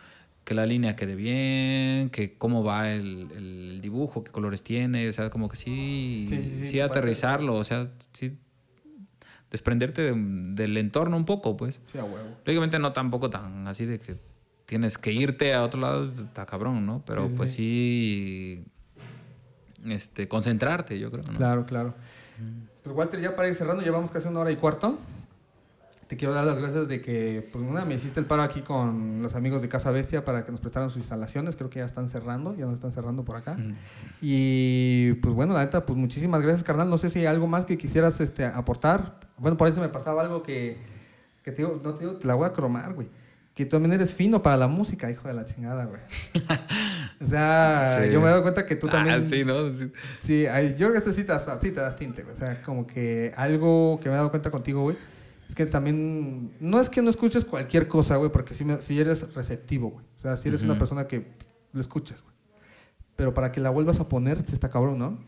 que la línea quede bien, que cómo va el, el dibujo, qué colores tiene, o sea, como que sí, Sí, sí, sí, sí aterrizarlo, o sea, sí desprenderte de- del entorno un poco, pues. Sí, a huevo. Lógicamente no tampoco tan así de que tienes que irte a otro lado, está cabrón, ¿no? Pero Sí, sí, pues sí, este, concentrarte, yo creo, ¿no? Claro, claro. Pues Walter, ya para ir cerrando, llevamos casi una hora y cuarto. Te quiero dar las gracias de que, pues una, me hiciste el paro aquí con los amigos de Casa Bestia para que nos prestaran sus instalaciones. Creo que ya están cerrando, ya nos están cerrando por acá. Mm. Y pues bueno, la neta, pues muchísimas gracias, carnal. No sé si hay algo más que quisieras este, aportar. Bueno, por ahí se me pasaba algo que, que te digo, no te digo, te la voy a cromar, güey. Que tú también eres fino para la música, hijo de la chingada, güey. [laughs] O sea, Sí. yo me he dado cuenta que tú Ah, también. sí, ¿no? Sí. Yo creo que sí te, das, sí te das tinte, güey. O sea, como que algo que me he dado cuenta contigo, güey, es que también, no es que no escuches cualquier cosa, güey, porque sí, me- sí eres receptivo, güey. O sea, si eres una persona que lo escuchas, güey. Pero para que la vuelvas a poner, sí está cabrón, ¿no?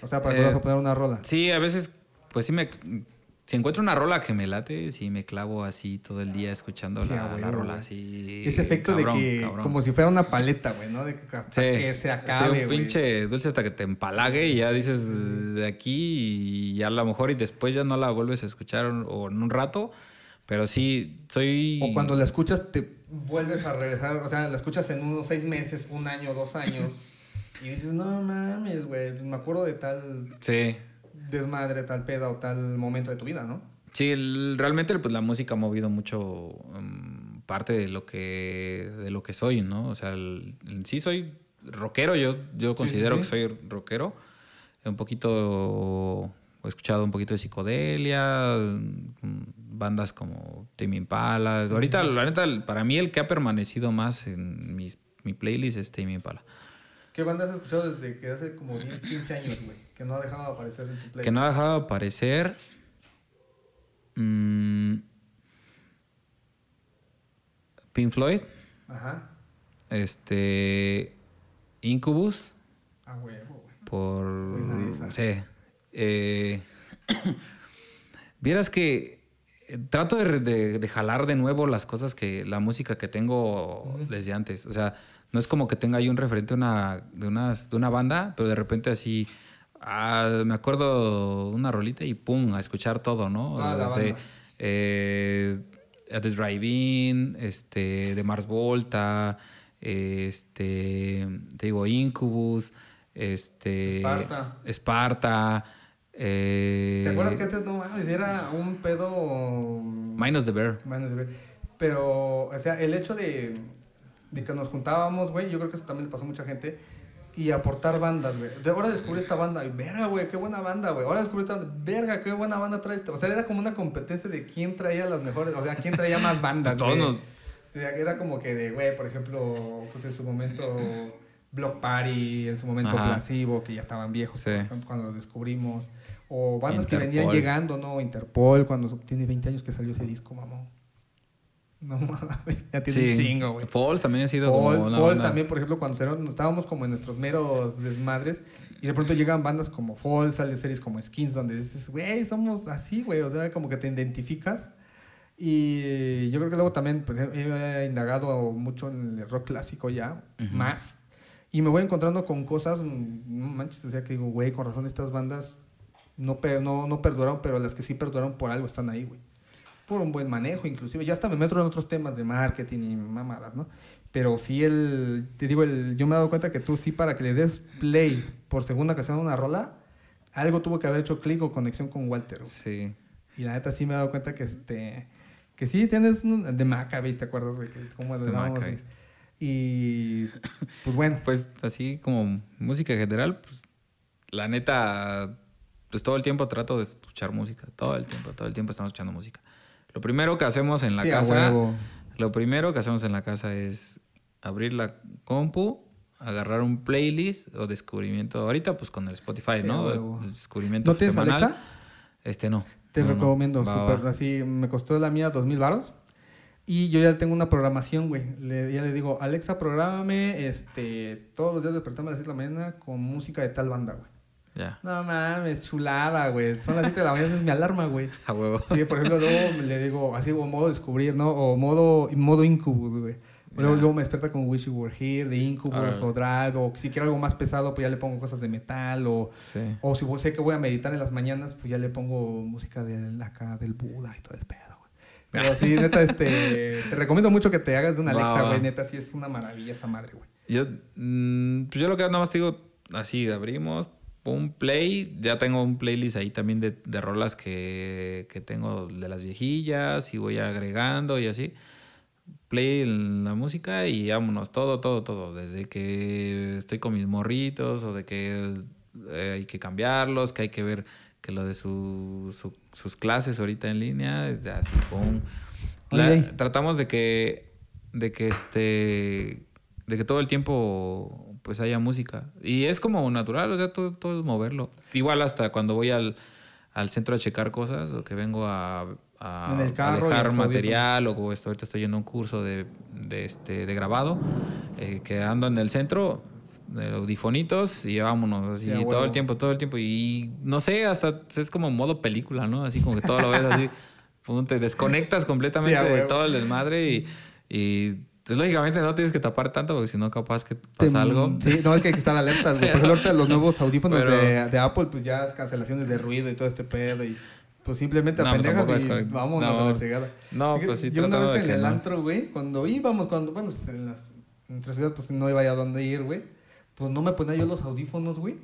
O sea, para que Eh, vuelvas a poner una rola. Sí, a veces, pues sí me... Si encuentro una rola que me late, sí me clavo así todo el día escuchando Sí, la, rola, güey. así. Ese efecto cabrón, de que, cabrón. como si fuera una paleta, güey, ¿no? De que hasta Sí, que se sí, acabe, un güey. pinche dulce hasta que te empalague y ya dices de aquí y ya a lo mejor y después ya no la vuelves a escuchar o, en un rato, pero sí, soy... O cuando la escuchas, te vuelves a regresar. O sea, la escuchas en unos seis meses, un año, dos años. [laughs] y dices, no mames, güey. me acuerdo de tal Sí, desmadre, tal peda o tal momento de tu vida, ¿no? Sí, el- realmente pues la música ha movido mucho mm, parte de lo que de lo que soy, ¿no? O sea, el- sí soy rockero, yo yo considero sí. que soy rockero. Un poquito he escuchado un poquito de psicodelia, mm, bandas como Tame Impala. Ahorita la neta para mí el que ha permanecido más en mis, mi playlist es Tame Impala. ¿Qué banda has escuchado desde que hace como 10, 15 años, güey? Que no ha dejado de aparecer en tu playlist. Que no ha dejado de aparecer. mm, Pink Floyd. Ajá. Este. Incubus. Ah, huevo, güey. Por. Esa. Sí. Eh, [coughs] Vieras que eh, trato de, re- de- de jalar de nuevo las cosas que. la música que tengo desde antes. O sea, no es como que tenga ahí un referente una, de unas- de una banda, pero de repente así. Ah, me acuerdo una rolita y pum, a escuchar todo, ¿no? Toda la Desde, eh, At the Drive-In, este, de Mars Volta, este, te digo, Incubus, este, Esparta. Esparta, eh, ¿Te acuerdas que antes no mames? Era un pedo. Minus the Bear. Manos de ver. Pero, o sea, el hecho de, de que nos juntábamos, güey, yo creo que eso también le pasó a mucha gente. Y aportar bandas, güey. De ahora descubrí esta banda, y verga, güey, qué buena banda, güey. Ahora descubrí esta banda, verga, qué buena banda trae esta. O sea, era como una competencia de quién traía las mejores, o sea, quién traía más [laughs] bandas, Pues todos nos- O sea, era como que de, güey, por ejemplo, pues en su momento Block Party, en su momento Ajá. Placebo, que ya estaban viejos, Sí. cuando los descubrimos. O bandas que venían llegando, ¿no? Interpol, cuando tiene 20 años que salió ese disco, mamón. No mames, ya tiene un chingo, güey. Falls también ha sido Fall, como una Fall banda- también, por ejemplo, cuando estábamos como en nuestros meros desmadres y de pronto llegan bandas como Fall, salen series como Skins donde dices, güey, somos así, güey, o sea, como que te identificas. Y yo creo que luego también pues, he indagado mucho en el rock clásico ya, más. Y me voy encontrando con cosas, mm, no manches, o sea, que digo, güey, con razón estas bandas no, no, no perduraron, pero las que sí perduraron por algo están ahí, güey por un buen manejo, inclusive. Ya hasta me meto en otros temas de marketing y mamadas, ¿no? Pero sí el, te digo, el, yo me he dado cuenta que tú sí para que le des play por segunda ocasión a una rola, algo tuvo que haber hecho clic o conexión con Walter. güey. Sí. Y la neta sí me he dado cuenta que este, que sí tienes un- de Maccabees, ¿te acuerdas, güey? Cómo le De dábamos Maccabees. y pues bueno, [laughs] Pues así como música en general, pues la neta, pues todo el tiempo trato de escuchar música. Todo el tiempo, todo el tiempo estamos escuchando música. Lo primero que hacemos en la sí, casa, lo primero que hacemos en la casa es abrir la compu, agarrar un playlist o descubrimiento. Ahorita pues con el Spotify, Sí, ¿no? descubrimiento ¿No tienes semanal. Alexa? Este no. Te No, no. recomiendo, Va, súper, va. así, me costó la mía dos mil varos. Y yo ya tengo una programación, güey. Le, ya le digo, Alexa, prográmame este, todos los días despertarme a las 7 de la mañana con música de tal banda, güey. No mames, chulada, güey. Son las 7 de la mañana, es mi alarma, güey. [laughs] A huevo. Sí, por ejemplo, luego le digo, así, o modo descubrir, ¿no? O modo, modo Incubus, güey. Luego, me despierta con Wish You Were Here, de Incubus Órale. o Drive, o si quiero algo más pesado, pues ya le pongo cosas de metal, o, Sí. o si sé que voy a meditar en las mañanas, pues ya le pongo música del, acá del Buda y todo el pedo, güey. Pero sí, [laughs] neta, este, te recomiendo mucho que te hagas de una Alexa, güey. Neta, sí es una maravilla esa madre, güey. Yo, mm, pues yo lo que nada más digo, así, abrimos, pum, play. Ya tengo un playlist ahí también de, de rolas que, que tengo de las viejillas y voy agregando y así. Play en la música y vámonos, todo, todo, todo. Desde que estoy con mis morritos o de que eh, hay que cambiarlos, que hay que ver que lo de su- su- sus clases ahorita en línea, ya así, pum. La- tratamos de que, de que este, de que todo el tiempo pues haya música. Y es como natural, o sea, todo, todo es moverlo. Igual hasta cuando voy al, al centro a checar cosas o que vengo a, a, En el a carro y dejar material o como estoy, ahorita estoy yendo a un curso de, de, este, de grabado, eh, que ando en el centro, de audifonitos y vámonos, así Sí, a todo el tiempo, todo el tiempo. Y no sé, hasta es como modo película, ¿no? Así como que todo lo ves así, [laughs] te desconectas completamente Sí, a de todo el desmadre y, y pues, lógicamente no tienes que tapar tanto porque si no capaz que Te- pasa algo. Sí, no, es que hay que estar alertas, güey. Por ejemplo, ahorita los nuevos audífonos Pero- de, de Apple, pues ya cancelaciones de ruido y todo este pedo. Y pues simplemente No, pendejas y vámonos No. a la chingada. No, Fíjate, pues sí, Yo una vez de en que el no. antro, güey, cuando íbamos, cuando, bueno, pues, en las entre ciudad, pues no iba ya a dónde ir, güey. Pues no me ponía yo los audífonos, güey.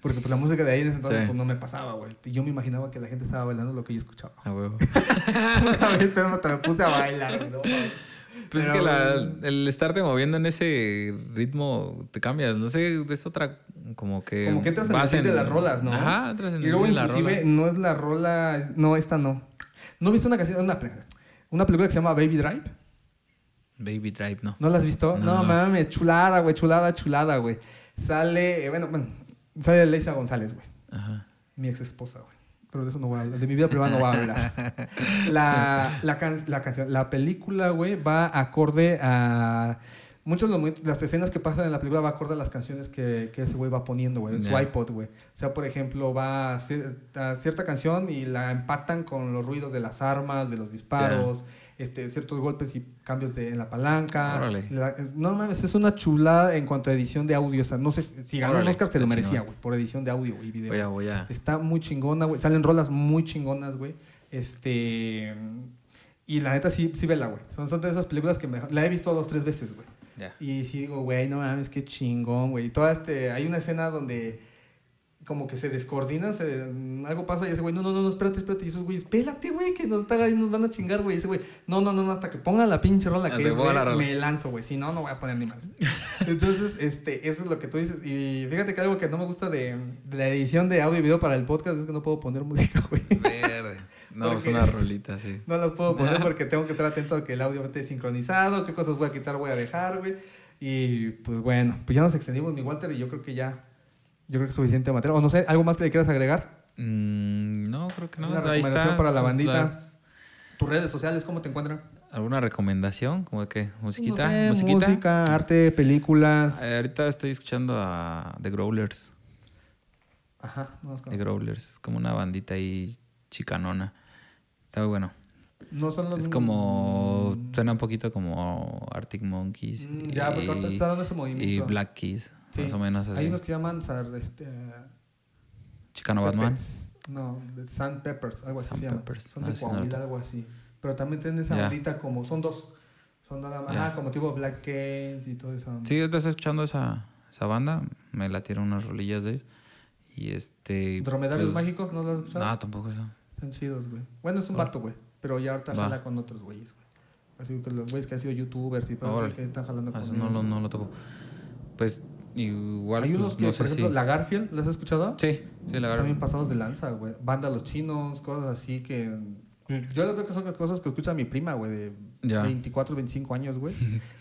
Porque pues la música de ahí en ese entonces Sí. pues no me pasaba, güey. Y yo me imaginaba que la gente estaba bailando lo que yo escuchaba. A huevo. [laughs] Una vez pero me puse a bailar, güey. Pues es Pero, que la- el estarte moviendo en ese ritmo te cambias. No sé, es otra como que. Como que entras en el de las rolas, ¿no? Ajá, entras en Y el luego la inclusive rola. no es la rola... No, esta no. ¿No viste una canción? Una, una película que se llama Baby Drive? Baby Drive, ¿no? ¿No la has visto? No, No, no. mames, chulada, güey, chulada, chulada, güey. Sale, eh, bueno, bueno, sale Leisa González, güey. Ajá. Mi ex esposa, güey. Pero de eso no voy a hablar. De mi vida privada no voy a hablar. La, la, can- la canción, la película, güey, va acorde a. Muchos de las escenas que pasan en la película va acorde a las canciones que, que ese güey va poniendo, güey, en su iPod, güey. O sea, por ejemplo, va a, cier- a cierta canción y la empatan con los ruidos de las armas, de los disparos, este, ciertos golpes y cambios de, en la palanca. La- no mames, es una chulada en cuanto a edición de audio. O sea, no sé si ganó un Oscar, se lo merecía, güey, por edición de audio y video. Voy a, voy a. Está muy chingona, güey. Salen rolas muy chingonas, güey. Este. Y la neta sí, sí vela, güey. Son, son de esas películas que me, la he visto dos, tres veces, güey. Y sí digo, güey, no mames, qué chingón, güey. Y toda este. Hay una escena donde como que se descoordinan, se, algo pasa y ese güey, no, no, no, espérate, espérate. Y esos güey, espérate, güey, que nos, está, nos van a chingar, güey. Y ese güey, no, no, no, no, hasta que ponga la pinche rola que es, güey, la rola. me lanzo, güey. Si no, no voy a poner ni más. [laughs] Entonces, este, eso es lo que tú dices. Y fíjate que algo que no me gusta de, de la edición de audio y video para el podcast es que no puedo poner música, güey. Verde. No, es una rolita, sí. [laughs] No las puedo poner [laughs] porque tengo que estar atento a que el audio esté sincronizado, qué cosas voy a quitar, voy a dejar, güey. Y pues bueno, pues ya nos extendimos, mi Walter, y yo creo que ya, yo creo que es suficiente material. O no sé, ¿algo más que le quieras agregar? Mm, no, creo que no. Una Ahí recomendación está. para la Pues, bandita. las- ¿Tus redes sociales cómo te encuentran? ¿Alguna recomendación? ¿Como de qué? ¿Musiquita? No sé, ¿Musiquita? música, arte, películas. Eh, ahorita estoy escuchando a The Growlers. Ajá, no The. Growlers, como una bandita ahí chicanona. Está muy bueno. No son los Es como. Suena un poquito como Arctic Monkeys. Mm, Ya, porque ahorita está dando ese y movimiento. Black Keys, Sí. más o menos así. Hay unos que llaman este, Chicano Batman. No, de Sun Peppers, algo así se llama. Peppers. Son Ah, de no, Coahuila, no. algo así. Pero también tienen esa Ya. ondita como, son dos. Son nada más, ajá, como tipo Black Canes y todo eso. Sí, ahorita estoy escuchando esa, esa banda. Me la tiraron unas rolillas de ellos. Y este. Dromedarios pues, mágicos, ¿no lo has escuchado? No, tampoco eso. Están chidos, güey. Bueno, es un Ah. vato, güey. Pero ya ahorita Va. jala con otros güeyes, güey. Así que los güeyes que han sido youtubers y eso que están jalando Ah, con eso no, lo, no lo topo. Pues igual. Hay pues, unos que, no por ejemplo, si- la Garfield, ¿las has escuchado? Sí, sí, la bien verdad. pasados de lanza, güey. Banda Los Chinos, cosas así que... Yo les veo que son cosas que escucha mi prima, güey, de Ya. 24, 25 años, güey.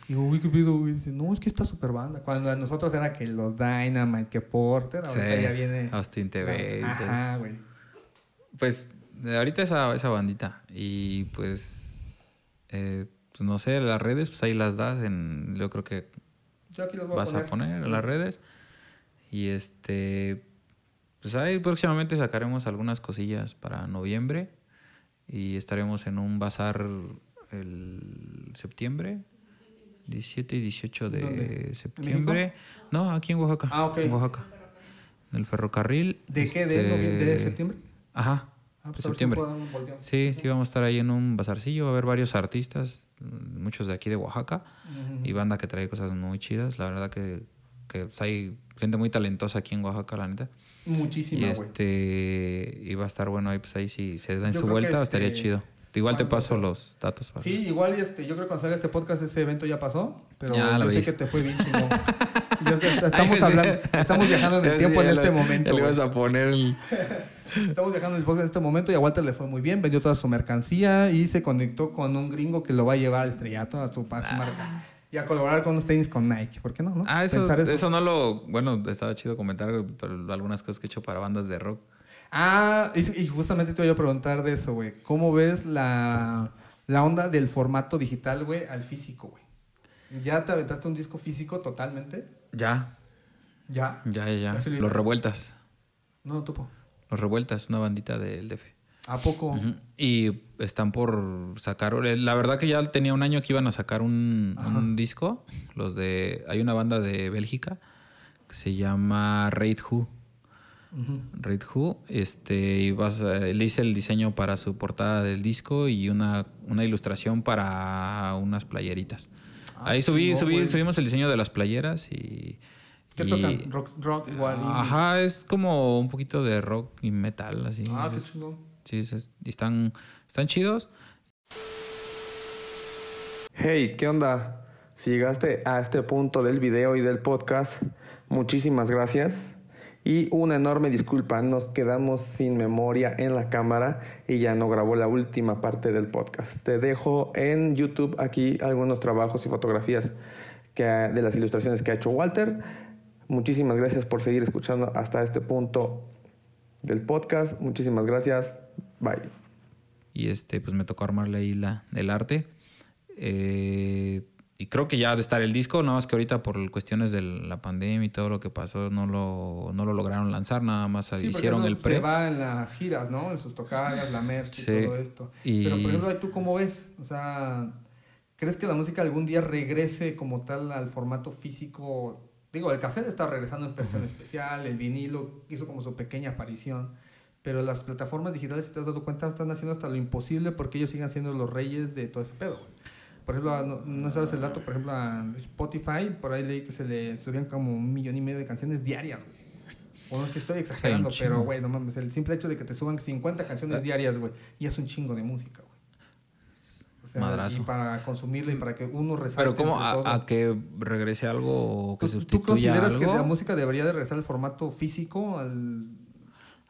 Y digo, güey, ¿qué pedo, güey? Dice, no, es que está súper banda. Cuando a nosotros era que los Dynamite, que Porter, ahorita Sí, ya viene... Austin TV. Ajá, güey. Pues ahorita esa, esa bandita. Y pues, eh, pues, no sé, las redes, pues ahí las das. En, yo creo que Yo aquí los voy vas a a poner. poner en las redes. Y este, pues ahí próximamente sacaremos algunas cosillas para noviembre. Y estaremos en un bazar el septiembre. 17 y 18 de ¿Dónde? ¿En septiembre. No, aquí en Oaxaca. Ah, ok. En Oaxaca. En el ferrocarril. ¿De qué? ¿De, este, de septiembre? Ajá. Ah, pues septiembre. Sí, sí, vamos a estar ahí en un bazarcillo. Va a haber varios artistas, muchos de aquí de Oaxaca, y banda que trae cosas muy chidas. La verdad que, que pues, hay gente muy talentosa aquí en Oaxaca, la neta. Y Muchísima, güey. este y va a estar bueno ahí, pues ahí si se dan su vuelta, estaría este, chido. Igual te paso los datos. para- Sí, igual y este, yo creo que cuando salga este podcast ese evento ya pasó, pero Ya yo sé que te fue bien chingón. [laughs] Estamos sí. hablando, estamos viajando en el [laughs] tiempo en este momento. ya le a poner el... [laughs] Estamos viajando en el podcast en este momento y a Walter le fue muy bien, vendió toda su mercancía y se conectó con un gringo que lo va a llevar al estrellato a su, a su marca. Y a colaborar con unos tenis con Nike. ¿Por qué no? no? Ah, eso, Pensar eso. no lo... Bueno, estaba chido comentar pero algunas cosas que he hecho para bandas de rock. Ah, y, y justamente te voy a preguntar de eso, güey. ¿Cómo ves la, la onda del formato digital, güey, al físico, güey? ¿Ya te aventaste un disco físico totalmente? Ya, ¿Ya? ya, ya, ya. Lo- Los Revueltas. No, topo. Los Revueltas, una bandita del DF. ¿A poco? Y están por sacar. La verdad que ya tenía un año que iban a sacar un, un disco. Los de. Hay una banda de Bélgica que se llama Raid Who. Ujú. Raid Who. Este, y vas a- le hice el diseño para su portada del disco y una, una ilustración para unas playeritas. Ah, Ahí subí, subí, subimos el diseño de las playeras y, ¿Qué Y- tocan? Rock, rock igual. Ajá, es como un poquito de rock y metal, así. Ah, qué chingón. sí, es- es- y están, están chidos. Hey, ¿qué onda? Si llegaste a este punto del video y del podcast, muchísimas gracias. Y una enorme disculpa, nos quedamos sin memoria en la cámara y ya no grabó la última parte del podcast. Te dejo en YouTube aquí algunos trabajos y fotografías que, de las ilustraciones que ha hecho Walter. Muchísimas gracias por seguir escuchando hasta este punto del podcast. Muchísimas gracias. Bye. Y este, pues me tocó armarle ahí la, el arte. Eh, y creo que ya ha de estar el disco, nada más que ahorita por cuestiones de la pandemia y todo lo que pasó, no lo, no lo lograron lanzar, nada más Sí, hicieron eso el pre. Se va en las giras, ¿no? En sus tocadas, la merch Sí. y todo esto. Y- Pero, por ejemplo, ¿tú cómo ves? O sea, ¿crees que la música algún día regrese como tal al formato físico? Digo, el cassette está regresando en versión especial, el vinilo hizo como su pequeña aparición, pero las plataformas digitales, si te has dado cuenta, están haciendo hasta lo imposible porque ellos sigan siendo los reyes de todo ese pedo. Por ejemplo, no, no sabes el dato, por ejemplo, a Spotify, por ahí leí que se le subían como un millón y medio de canciones diarias, güey. O no sé si estoy exagerando, pero, güey, no mames, el simple hecho de que te suban 50 canciones Eh. diarias, güey, y es un chingo de música, Madrazo. Y para consumirla y para que uno resalte Pero ¿cómo? A, a que regrese algo que ¿Tú, tú sustituya consideras algo que la música debería de regresar al formato físico, al,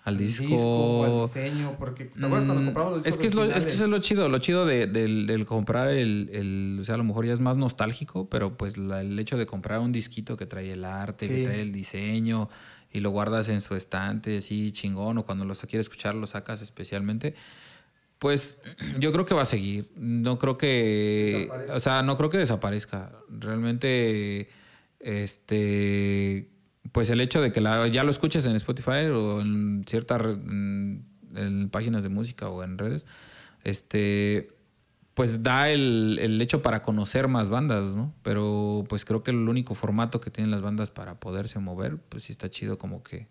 al disco? o al diseño? Porque, ¿te acuerdas cuando Mm, compramos los discos es que es, lo, es que eso es lo chido, lo chido de, del, del comprar el, el- o sea, a lo mejor ya es más nostálgico, pero pues la- el hecho de comprar un disquito que trae el arte, Sí. que trae el diseño y lo guardas en su estante así chingón o cuando lo quieres escuchar lo sacas especialmente, pues [clears throat] yo creo que va a seguir. No creo que, Desaparezca. o sea, no creo que desaparezca. Realmente, este, pues el hecho de que la- ya lo escuches en Spotify o en ciertas en páginas de música o en redes, este, pues da el, el hecho para conocer más bandas, ¿no? Pero pues creo que el único formato que tienen las bandas para poderse mover, pues sí está chido como que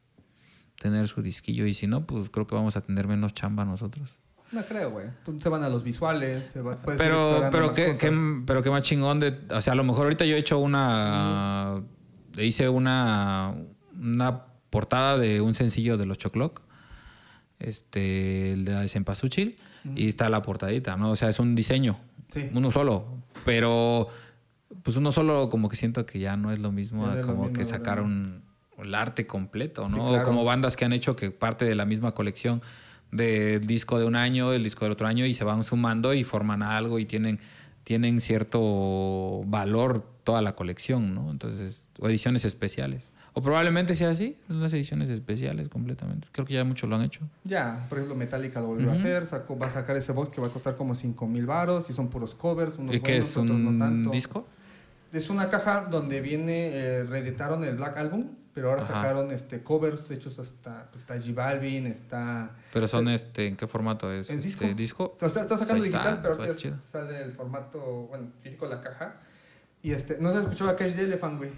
tener su disquillo y si no, pues creo que vamos a tener menos chamba nosotros. No creo, güey. Pues se van a los visuales, se va, Pero, pero, qué, qué- pero qué más chingón de... O sea, a lo mejor ahorita yo he hecho una... Hice una, una portada de un sencillo de los Chocloc. Este, el de Cempasúchil. Y está la portadita, ¿no? O sea, es un diseño. Sí. Uno solo. Pero, pues uno solo como que siento que ya no es lo mismo a lo como mismo, que sacar un, el arte completo, Sí, ¿no? O claro. como bandas que han hecho que parte de la misma colección de disco de un año, el disco del otro año y se van sumando y forman algo y tienen, tienen cierto valor toda la colección, ¿no? Entonces, o ediciones especiales. O probablemente sea así, unas ediciones especiales completamente. Creo que ya muchos lo han hecho. Ya, por ejemplo, Metallica lo volvió a hacer, sacó, va a sacar ese box que va a costar como 5 mil baros y son puros covers, unos ¿Y qué buenos, es otros un no tanto. disco? Es una caja donde viene, eh, reeditaron el Black Album, pero ahora Ajá. sacaron este covers hechos hasta, pues, está J Balvin, está... Pero son este, ¿en qué formato es? ¿En este, disco? O sea, está, está sacando digital, pero está ahorita chido. sale el formato, bueno, físico la caja. Y este, no se escuchó a Cash the Elephant, güey.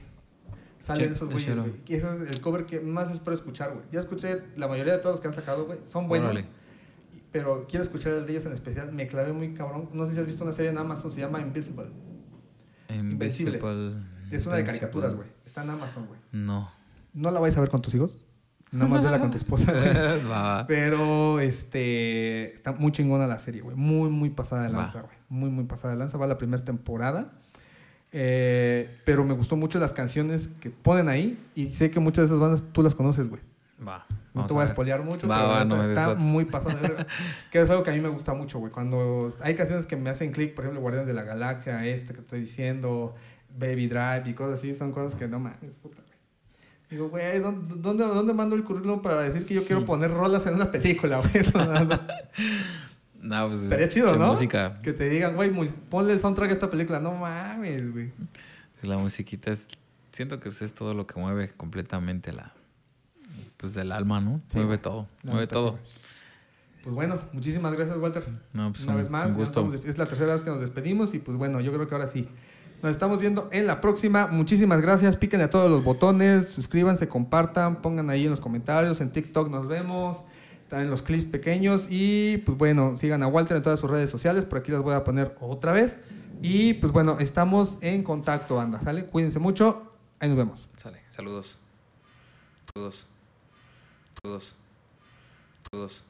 Salen esos güeyes, güey. Y ese es el cover que más espero escuchar, güey. Ya escuché la mayoría de todos los que han sacado, güey. Son buenos. Órale. Pero quiero escuchar el de ellos en especial. Me clavé muy cabrón. No sé si has visto una serie en Amazon, se llama Invisible. Invencible. Invisible. Es una de caricaturas, güey. Está en Amazon, güey. No. No la vais a ver con tus hijos. Nada más vela con tu esposa, güey. [laughs] Pero este está muy chingona la serie, güey. Muy, muy pasada de lanza, güey. Muy, muy pasada de lanza. Va la primera temporada. Eh, pero me gustó mucho las canciones que ponen ahí. Y sé que muchas de esas bandas tú las conoces, güey. Va. No te voy a ver. spoilear mucho, Va, pero va, no está muy pasada de verga. [laughs] Que es algo que a mí me gusta mucho, güey. Cuando hay canciones que me hacen clic, por ejemplo, Guardianes de la Galaxia, este que estoy diciendo, Baby Drive y cosas así, son cosas que no mames, puta. Digo, güey, ¿dónde, dónde, dónde mando el currículum para decir que yo quiero poner rolas en una película, güey? [laughs] No, no, no. [laughs] No, pues Estaría es- chido, ¿no? música. Que te digan, güey, ponle el soundtrack a esta película. No mames, güey. La musiquita es. Siento que es todo lo que mueve completamente la. Pues del alma, ¿no? Sí, mueve güey. todo. La mueve neta, todo. güey. Pues bueno, muchísimas gracias, Walter. No, pues Una un, vez más, un gusto. es la tercera vez que nos despedimos y pues bueno, yo creo que ahora sí. Nos estamos viendo en la próxima. Muchísimas gracias. Píquenle a todos los botones, suscríbanse, compartan, pongan ahí en los comentarios. En TikTok nos vemos. En los clips pequeños. Y pues bueno, sigan a Walter en todas sus redes sociales. Por aquí las voy a poner otra vez. Y pues bueno, estamos en contacto, anda. ¿Sale? Cuídense mucho. Ahí nos vemos. Sale, saludos. Saludos. Saludos. Saludos.